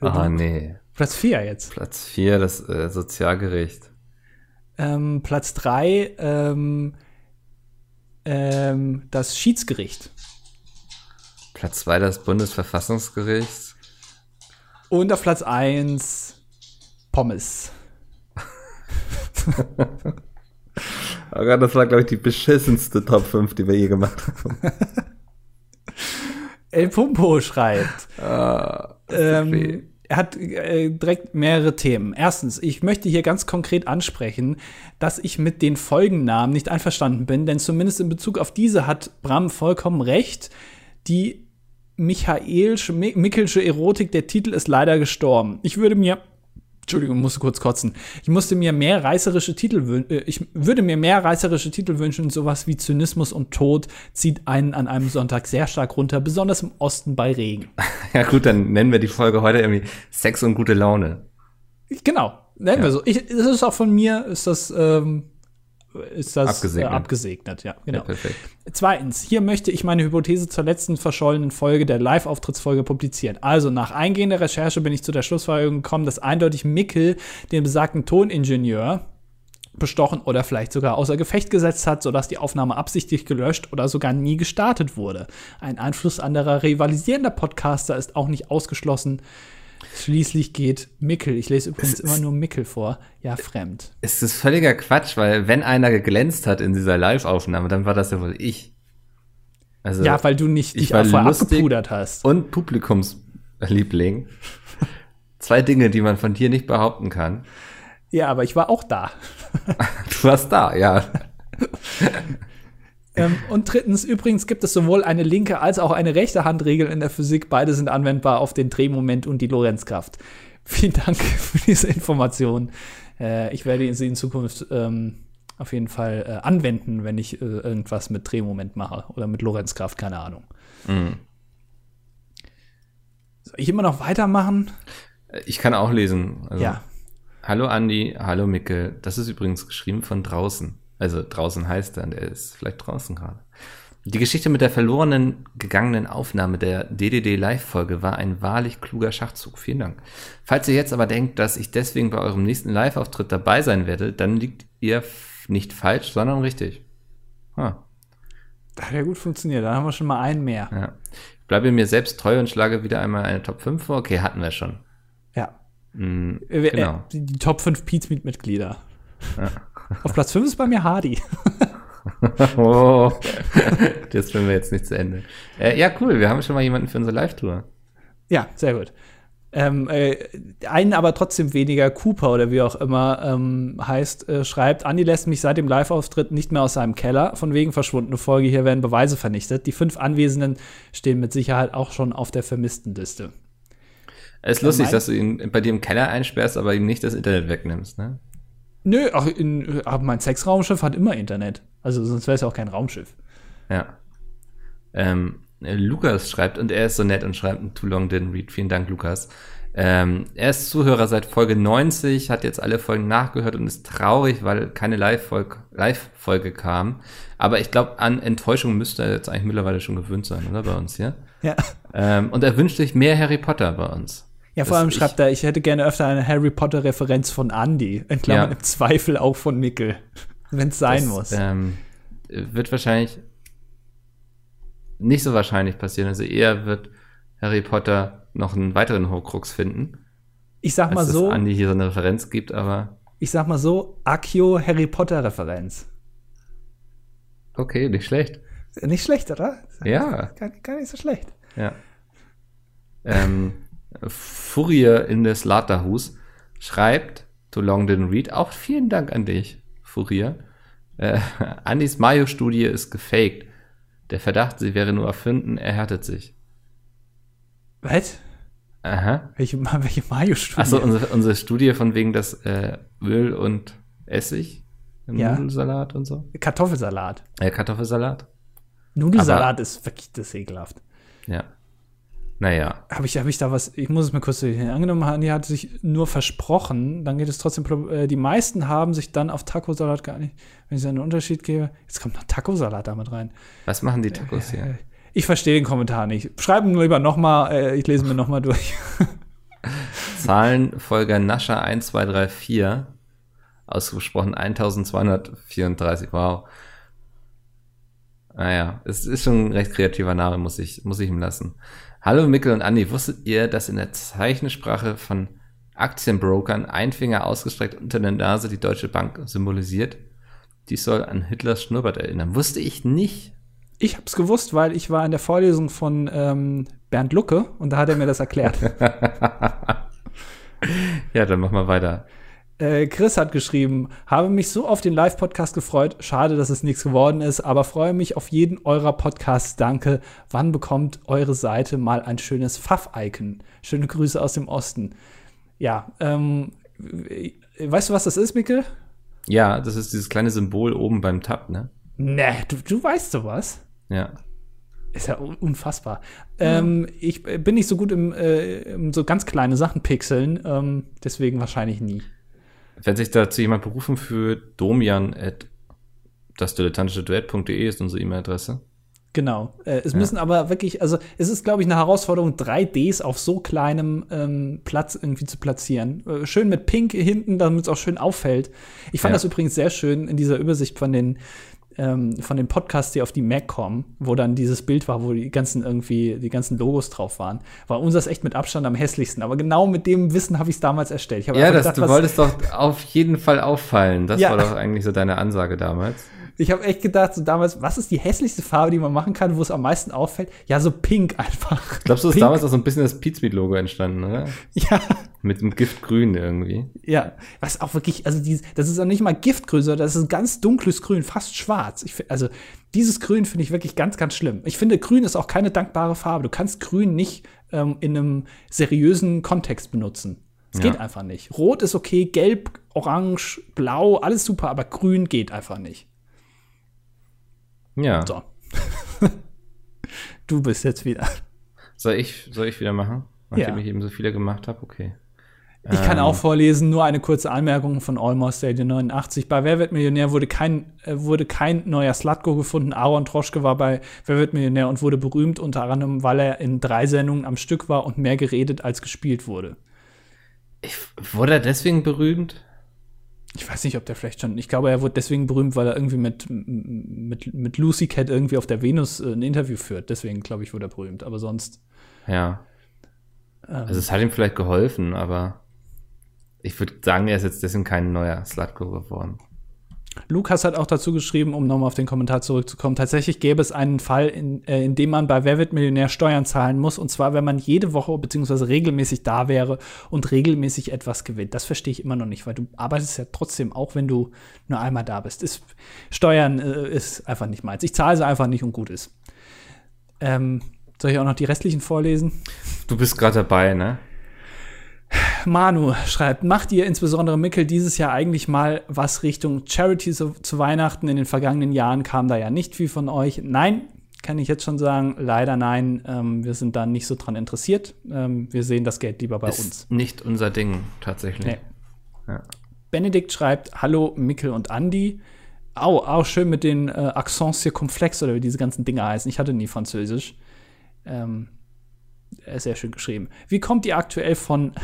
ah, nee. Platz 4 jetzt. Platz vier das äh, Sozialgericht. Ähm, Platz 3, ähm, ähm, das Schiedsgericht. Platz zwei das Bundesverfassungsgericht. Und auf Platz 1 Pommes. Oh Gott, das war, glaube ich, die beschissenste Top 5, die wir je gemacht haben. El Pumpo schreibt. Ah, ähm, er hat äh, direkt mehrere Themen. Erstens, ich möchte hier ganz konkret ansprechen, dass ich mit den Folgennamen nicht einverstanden bin, denn zumindest in Bezug auf diese hat Bram vollkommen recht. Die Michaelsche, Mi- Mickelsche Erotik, der Titel ist leider gestorben. Ich würde mir Entschuldigung, musste kurz kotzen. Ich musste mir mehr reißerische Titel wünschen. Äh, ich würde mir mehr reißerische Titel wünschen. Sowas wie Zynismus und Tod zieht einen an einem Sonntag sehr stark runter, besonders im Osten bei Regen. Ja gut, dann nennen wir die Folge heute irgendwie Sex und gute Laune. Genau, nennen ja. wir so. Ich, das ist auch von mir, ist das ähm, ist das abgesegnet. Äh, abgesegnet, ja, genau. Ja, perfekt. Zweitens, hier möchte ich meine Hypothese zur letzten verschollenen Folge der Live-Auftrittsfolge publizieren. Also, nach eingehender Recherche bin ich zu der Schlussfolgerung gekommen, dass eindeutig Mickel den besagten Toningenieur bestochen oder vielleicht sogar außer Gefecht gesetzt hat, sodass die Aufnahme absichtlich gelöscht oder sogar nie gestartet wurde. Ein Einfluss anderer rivalisierender Podcaster ist auch nicht ausgeschlossen. Schließlich geht Mickel, ich lese übrigens immer nur Mickel vor, ja fremd. Es ist völliger Quatsch, weil wenn einer geglänzt hat in dieser Live-Aufnahme, dann war das ja wohl ich. Also, ja, weil du nicht dich auch vorher abgepudert hast. Und Publikumsliebling. Zwei Dinge, die man von dir nicht behaupten kann. Ja, aber ich war auch da. du warst da, ja. Ähm, und drittens, übrigens gibt es sowohl eine linke als auch eine rechte Handregel in der Physik. Beide sind anwendbar auf den Drehmoment und die Lorenzkraft. Vielen Dank für diese Information. Äh, ich werde sie in Zukunft ähm, auf jeden Fall äh, anwenden, wenn ich äh, irgendwas mit Drehmoment mache oder mit Lorenzkraft, keine Ahnung. Mhm. Soll ich immer noch weitermachen? Ich kann auch lesen. Also, ja. Hallo Andi, hallo Micke. Das ist übrigens geschrieben von draußen. Also draußen heißt er und er ist vielleicht draußen gerade. Die Geschichte mit der verlorenen gegangenen Aufnahme der DDD Live-Folge war ein wahrlich kluger Schachzug. Vielen Dank. Falls ihr jetzt aber denkt, dass ich deswegen bei eurem nächsten Live-Auftritt dabei sein werde, dann liegt ihr nicht falsch, sondern richtig. Huh. Das hat ja gut funktioniert. Dann haben wir schon mal einen mehr. Ja. Ich bleibe mir selbst treu und schlage wieder einmal eine Top 5 vor. Okay, hatten wir schon. Ja. Mhm, genau. Die, die Top 5 Pizmeet-Mitglieder. Ja. Auf Platz 5 ist bei mir Hardy. oh, das führen wir jetzt nicht zu Ende. Äh, ja, cool, wir haben schon mal jemanden für unsere Live-Tour. Ja, sehr gut. Ähm, äh, einen aber trotzdem weniger, Cooper oder wie auch immer ähm, heißt, äh, schreibt, Andi lässt mich seit dem Live-Auftritt nicht mehr aus seinem Keller, von wegen verschwundene Folge, hier werden Beweise vernichtet. Die fünf Anwesenden stehen mit Sicherheit auch schon auf der vermissten Liste. Es ist lustig, dass du ihn bei dir im Keller einsperrst, aber ihm nicht das Internet wegnimmst, ne? Nö, ach, in, aber mein Sexraumschiff hat immer Internet. Also sonst wäre es ja auch kein Raumschiff. Ja. Ähm, Lukas schreibt, und er ist so nett und schreibt, too long didn't read. Vielen Dank, Lukas. Ähm, er ist Zuhörer seit Folge 90, hat jetzt alle Folgen nachgehört und ist traurig, weil keine Live-Folge Live kam. Aber ich glaube, an Enttäuschung müsste er jetzt eigentlich mittlerweile schon gewöhnt sein, oder? Bei uns hier. Ja. Ähm, und er wünscht sich mehr Harry Potter bei uns. Ja, vor allem schreibt er, ich hätte gerne öfter eine Harry Potter-Referenz von Andy. In Klammern ja. im Zweifel auch von Mickel. Wenn es sein das, muss. Ähm, wird wahrscheinlich nicht so wahrscheinlich passieren. Also eher wird Harry Potter noch einen weiteren Horcrux finden. Ich sag mal so. Dass Andy hier so eine Referenz gibt, aber. Ich sag mal so, Akio Harry Potter Referenz. Okay, nicht schlecht. Nicht schlecht, oder? Ja. Gar, gar nicht so schlecht. Ja. Ähm, Furier in des Laterhus schreibt, to long didn't read, auch vielen Dank an dich, Furier. Äh, Andys Mayo-Studie ist gefaked. Der Verdacht, sie wäre nur erfunden, erhärtet sich. Was? Aha. Welche, welche Mayo-Studie? Achso, unsere, unsere Studie von wegen das äh, Öl und Essig im ja. Nudelsalat und so. Kartoffelsalat. Ja, Kartoffelsalat. Nudelsalat Aber, ist wirklich das ekelhaft. Ja. Naja. Habe ich, hab ich da was, ich muss es mir kurz angenommen, die hat sich nur versprochen, dann geht es trotzdem, äh, die meisten haben sich dann auf Taco-Salat gar nicht, wenn ich es einen Unterschied gebe, jetzt kommt noch Taco-Salat damit rein. Was machen die Tacos hier? Äh, ich verstehe den Kommentar nicht. Schreiben lieber nochmal, äh, ich lese mir nochmal durch. Zahlenfolger Nascha 1234, ausgesprochen 1234, wow. Naja, es ist schon ein recht kreativer Name, muss ich, muss ich ihm lassen. Hallo Mikkel und Andi, wusstet ihr, dass in der Zeichensprache von Aktienbrokern ein Finger ausgestreckt unter der Nase die Deutsche Bank symbolisiert? Dies soll an Hitlers Schnurrbart erinnern. Wusste ich nicht. Ich hab's gewusst, weil ich war in der Vorlesung von ähm, Bernd Lucke und da hat er mir das erklärt. ja, dann mach mal weiter. Äh, Chris hat geschrieben, habe mich so auf den Live-Podcast gefreut. Schade, dass es nichts geworden ist, aber freue mich auf jeden eurer Podcasts. Danke. Wann bekommt eure Seite mal ein schönes Pfaff-Icon? Schöne Grüße aus dem Osten. Ja, ähm, Weißt du, was das ist, Mikkel? Ja, das ist dieses kleine Symbol oben beim Tab, ne? Ne, du, du weißt sowas. Ja. Ist ja unfassbar. Ja. Ähm, ich bin nicht so gut im, äh, im so ganz kleine Sachen pixeln, ähm, deswegen wahrscheinlich nie. Wenn sich dazu jemand berufen fühlt, domian at dasdilettantische ist unsere E-Mail-Adresse. Genau. Äh, es ja. müssen aber wirklich, also es ist, glaube ich, eine Herausforderung, 3Ds auf so kleinem ähm, Platz irgendwie zu platzieren. Äh, schön mit Pink hinten, damit es auch schön auffällt. Ich fand ja. das übrigens sehr schön in dieser Übersicht von den ähm, von den Podcasts, die auf die Mac kommen, wo dann dieses Bild war, wo die ganzen irgendwie, die ganzen Logos drauf waren, war unseres echt mit Abstand am hässlichsten. Aber genau mit dem Wissen habe ich es damals erstellt. ja, das, gedacht, du wolltest doch auf jeden Fall auffallen. Das ja. war doch eigentlich so deine Ansage damals. Ich habe echt gedacht, so damals, was ist die hässlichste Farbe, die man machen kann, wo es am meisten auffällt? Ja, so pink einfach. Glaubst du, ist damals auch so ein bisschen das Pizmeet-Logo entstanden, oder? Ja. Mit dem Giftgrün irgendwie. Ja, was auch wirklich, also die, das ist auch nicht mal Giftgrün, sondern das ist ein ganz dunkles Grün, fast schwarz. Ich, also dieses Grün finde ich wirklich ganz, ganz schlimm. Ich finde, Grün ist auch keine dankbare Farbe. Du kannst Grün nicht ähm, in einem seriösen Kontext benutzen. Es ja. geht einfach nicht. Rot ist okay, gelb, orange, blau, alles super, aber grün geht einfach nicht. Ja. So. du bist jetzt wieder. Soll ich, soll ich wieder machen? Nachdem ja. ich eben so viele gemacht habe? Okay. Ich kann auch ähm. vorlesen, nur eine kurze Anmerkung von Almost Stadium 89. Bei Wer wird Millionär wurde kein, äh, wurde kein neuer Slutko gefunden. Aaron Troschke war bei Wer wird Millionär und wurde berühmt, unter anderem, weil er in drei Sendungen am Stück war und mehr geredet als gespielt wurde. Ich, wurde er deswegen berühmt? Ich weiß nicht, ob der vielleicht schon, ich glaube, er wurde deswegen berühmt, weil er irgendwie mit, mit, mit Lucy Cat irgendwie auf der Venus äh, ein Interview führt. Deswegen, glaube ich, wurde er berühmt. Aber sonst. Ja. Ähm, also es hat ihm vielleicht geholfen, aber ich würde sagen, er ist jetzt deswegen kein neuer Slutko geworden. Lukas hat auch dazu geschrieben, um nochmal auf den Kommentar zurückzukommen, tatsächlich gäbe es einen Fall, in, äh, in dem man bei Wer wird Millionär Steuern zahlen muss, und zwar, wenn man jede Woche beziehungsweise regelmäßig da wäre und regelmäßig etwas gewinnt. Das verstehe ich immer noch nicht, weil du arbeitest ja trotzdem, auch wenn du nur einmal da bist. Ist, Steuern äh, ist einfach nicht meins. Ich zahle sie einfach nicht und gut ist. Ähm, soll ich auch noch die restlichen vorlesen? Du bist gerade dabei, ne? Manu schreibt, macht ihr insbesondere Mickel dieses Jahr eigentlich mal was Richtung Charity zu, zu, Weihnachten? In den vergangenen Jahren kam da ja nicht viel von euch. Nein, kann ich jetzt schon sagen, leider nein. Ähm, wir sind da nicht so dran interessiert. Ähm, wir sehen das Geld lieber bei Ist uns. Nicht unser Ding, tatsächlich. Nee. Ja. Benedikt schreibt, hallo Mickel und Andi. Au, auch schön mit den äh, Accents circumflex oder wie diese ganzen Dinge heißen. Ich hatte nie Französisch. Ähm, sehr schön geschrieben. Wie kommt ihr aktuell von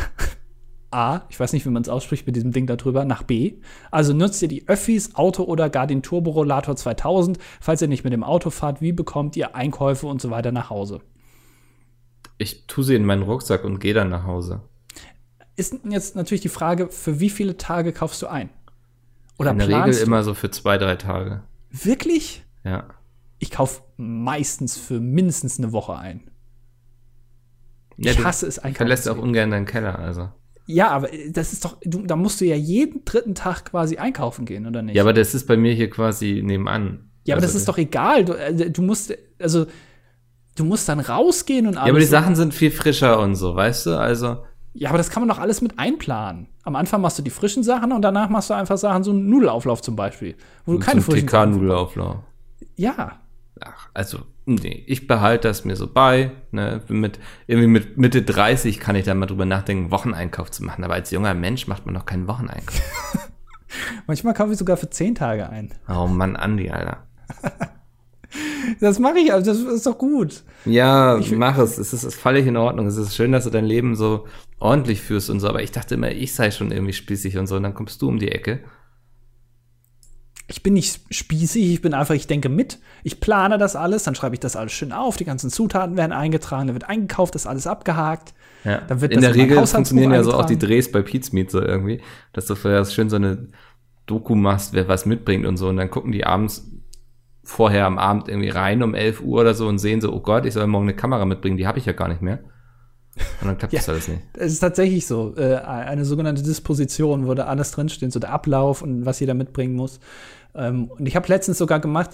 A, ich weiß nicht, wie man es ausspricht mit diesem Ding da drüber, nach B. Also nutzt ihr die Öffis, Auto oder gar den Turborollator 2000. Falls ihr nicht mit dem Auto fahrt, wie bekommt ihr Einkäufe und so weiter nach Hause? Ich tue sie in meinen Rucksack und gehe dann nach Hause. Ist jetzt natürlich die Frage, für wie viele Tage kaufst du ein? Oder in der Regel du? immer so für zwei, drei Tage. Wirklich? Ja. Ich kaufe meistens für mindestens eine Woche ein. Ich ja, hasse es einkaufen. Verlässt auch ungern deinen Keller, also. Ja, aber das ist doch, du, da musst du ja jeden dritten Tag quasi einkaufen gehen, oder nicht? Ja, aber das ist bei mir hier quasi nebenan. Ja, aber also, das ist doch egal. Du, äh, du musst, also, du musst dann rausgehen und alles. Ja, aber die Sachen sind viel frischer und so, weißt du? Also. Ja, aber das kann man doch alles mit einplanen. Am Anfang machst du die frischen Sachen und danach machst du einfach Sachen, so einen Nudelauflauf zum Beispiel. Wo du keine frischen TK-Nudelauflauf. Ja. Ach, also, nee, ich behalte das mir so bei. Ne? Mit, irgendwie mit Mitte 30 kann ich da mal drüber nachdenken, Wocheneinkauf zu machen. Aber als junger Mensch macht man noch keinen Wocheneinkauf. Manchmal kaufe ich sogar für 10 Tage ein. Oh Mann, Andi, Alter. das mache ich, also das ist doch gut. Ja, ich, mach es. Es ist, ist völlig in Ordnung. Es ist schön, dass du dein Leben so ordentlich führst und so. Aber ich dachte immer, ich sei schon irgendwie spießig und so. Und dann kommst du um die Ecke ich bin nicht spießig, ich bin einfach, ich denke mit. Ich plane das alles, dann schreibe ich das alles schön auf, die ganzen Zutaten werden eingetragen, dann wird eingekauft, ist alles abgehakt. Ja. Dann wird in der Regel funktionieren ja so auch die Drehs bei Pizmeet so irgendwie, dass du vorher schön so eine Doku machst, wer was mitbringt und so. Und dann gucken die abends vorher am Abend irgendwie rein um 11 Uhr oder so und sehen so, oh Gott, ich soll morgen eine Kamera mitbringen, die habe ich ja gar nicht mehr. Und dann klappt ja, das alles nicht. Es ist tatsächlich so. Äh, eine sogenannte Disposition, wo da alles drinsteht, so der Ablauf und was jeder mitbringen muss. Ähm, und ich habe letztens sogar gemacht,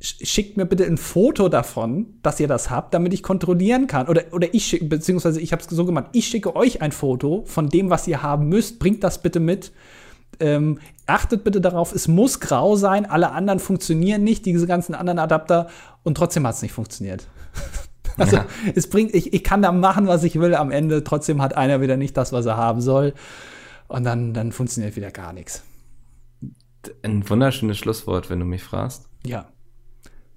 schickt mir bitte ein Foto davon, dass ihr das habt, damit ich kontrollieren kann. Oder, oder ich schicke, beziehungsweise ich habe es so gemacht, ich schicke euch ein Foto von dem, was ihr haben müsst. Bringt das bitte mit. Ähm, achtet bitte darauf, es muss grau sein. Alle anderen funktionieren nicht, diese ganzen anderen Adapter. Und trotzdem hat es nicht funktioniert. also, ja. es bringt, ich, ich kann da machen, was ich will. Am Ende trotzdem hat einer wieder nicht das, was er haben soll. Und dann, dann funktioniert wieder gar nichts. Ein wunderschönes Schlusswort, wenn du mich fragst. Ja.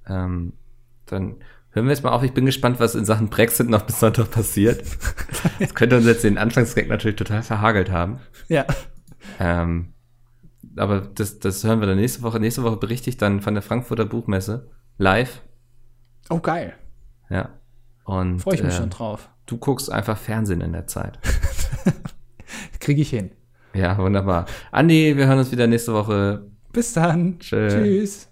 Ähm, dann hören wir jetzt mal auf. Ich bin gespannt, was in Sachen Brexit noch bis Sonntag passiert. das könnte uns jetzt den Anfangsgag natürlich total verhagelt haben. Ja. Ähm, aber das, das hören wir dann nächste Woche. Nächste Woche berichte ich dann von der Frankfurter Buchmesse live. Oh, geil. Ja. Und freue ich mich äh, schon drauf. Du guckst einfach Fernsehen in der Zeit. Kriege ich hin. Ja, wunderbar. Andi, wir hören uns wieder nächste Woche. Bis dann. Tschö. Tschüss.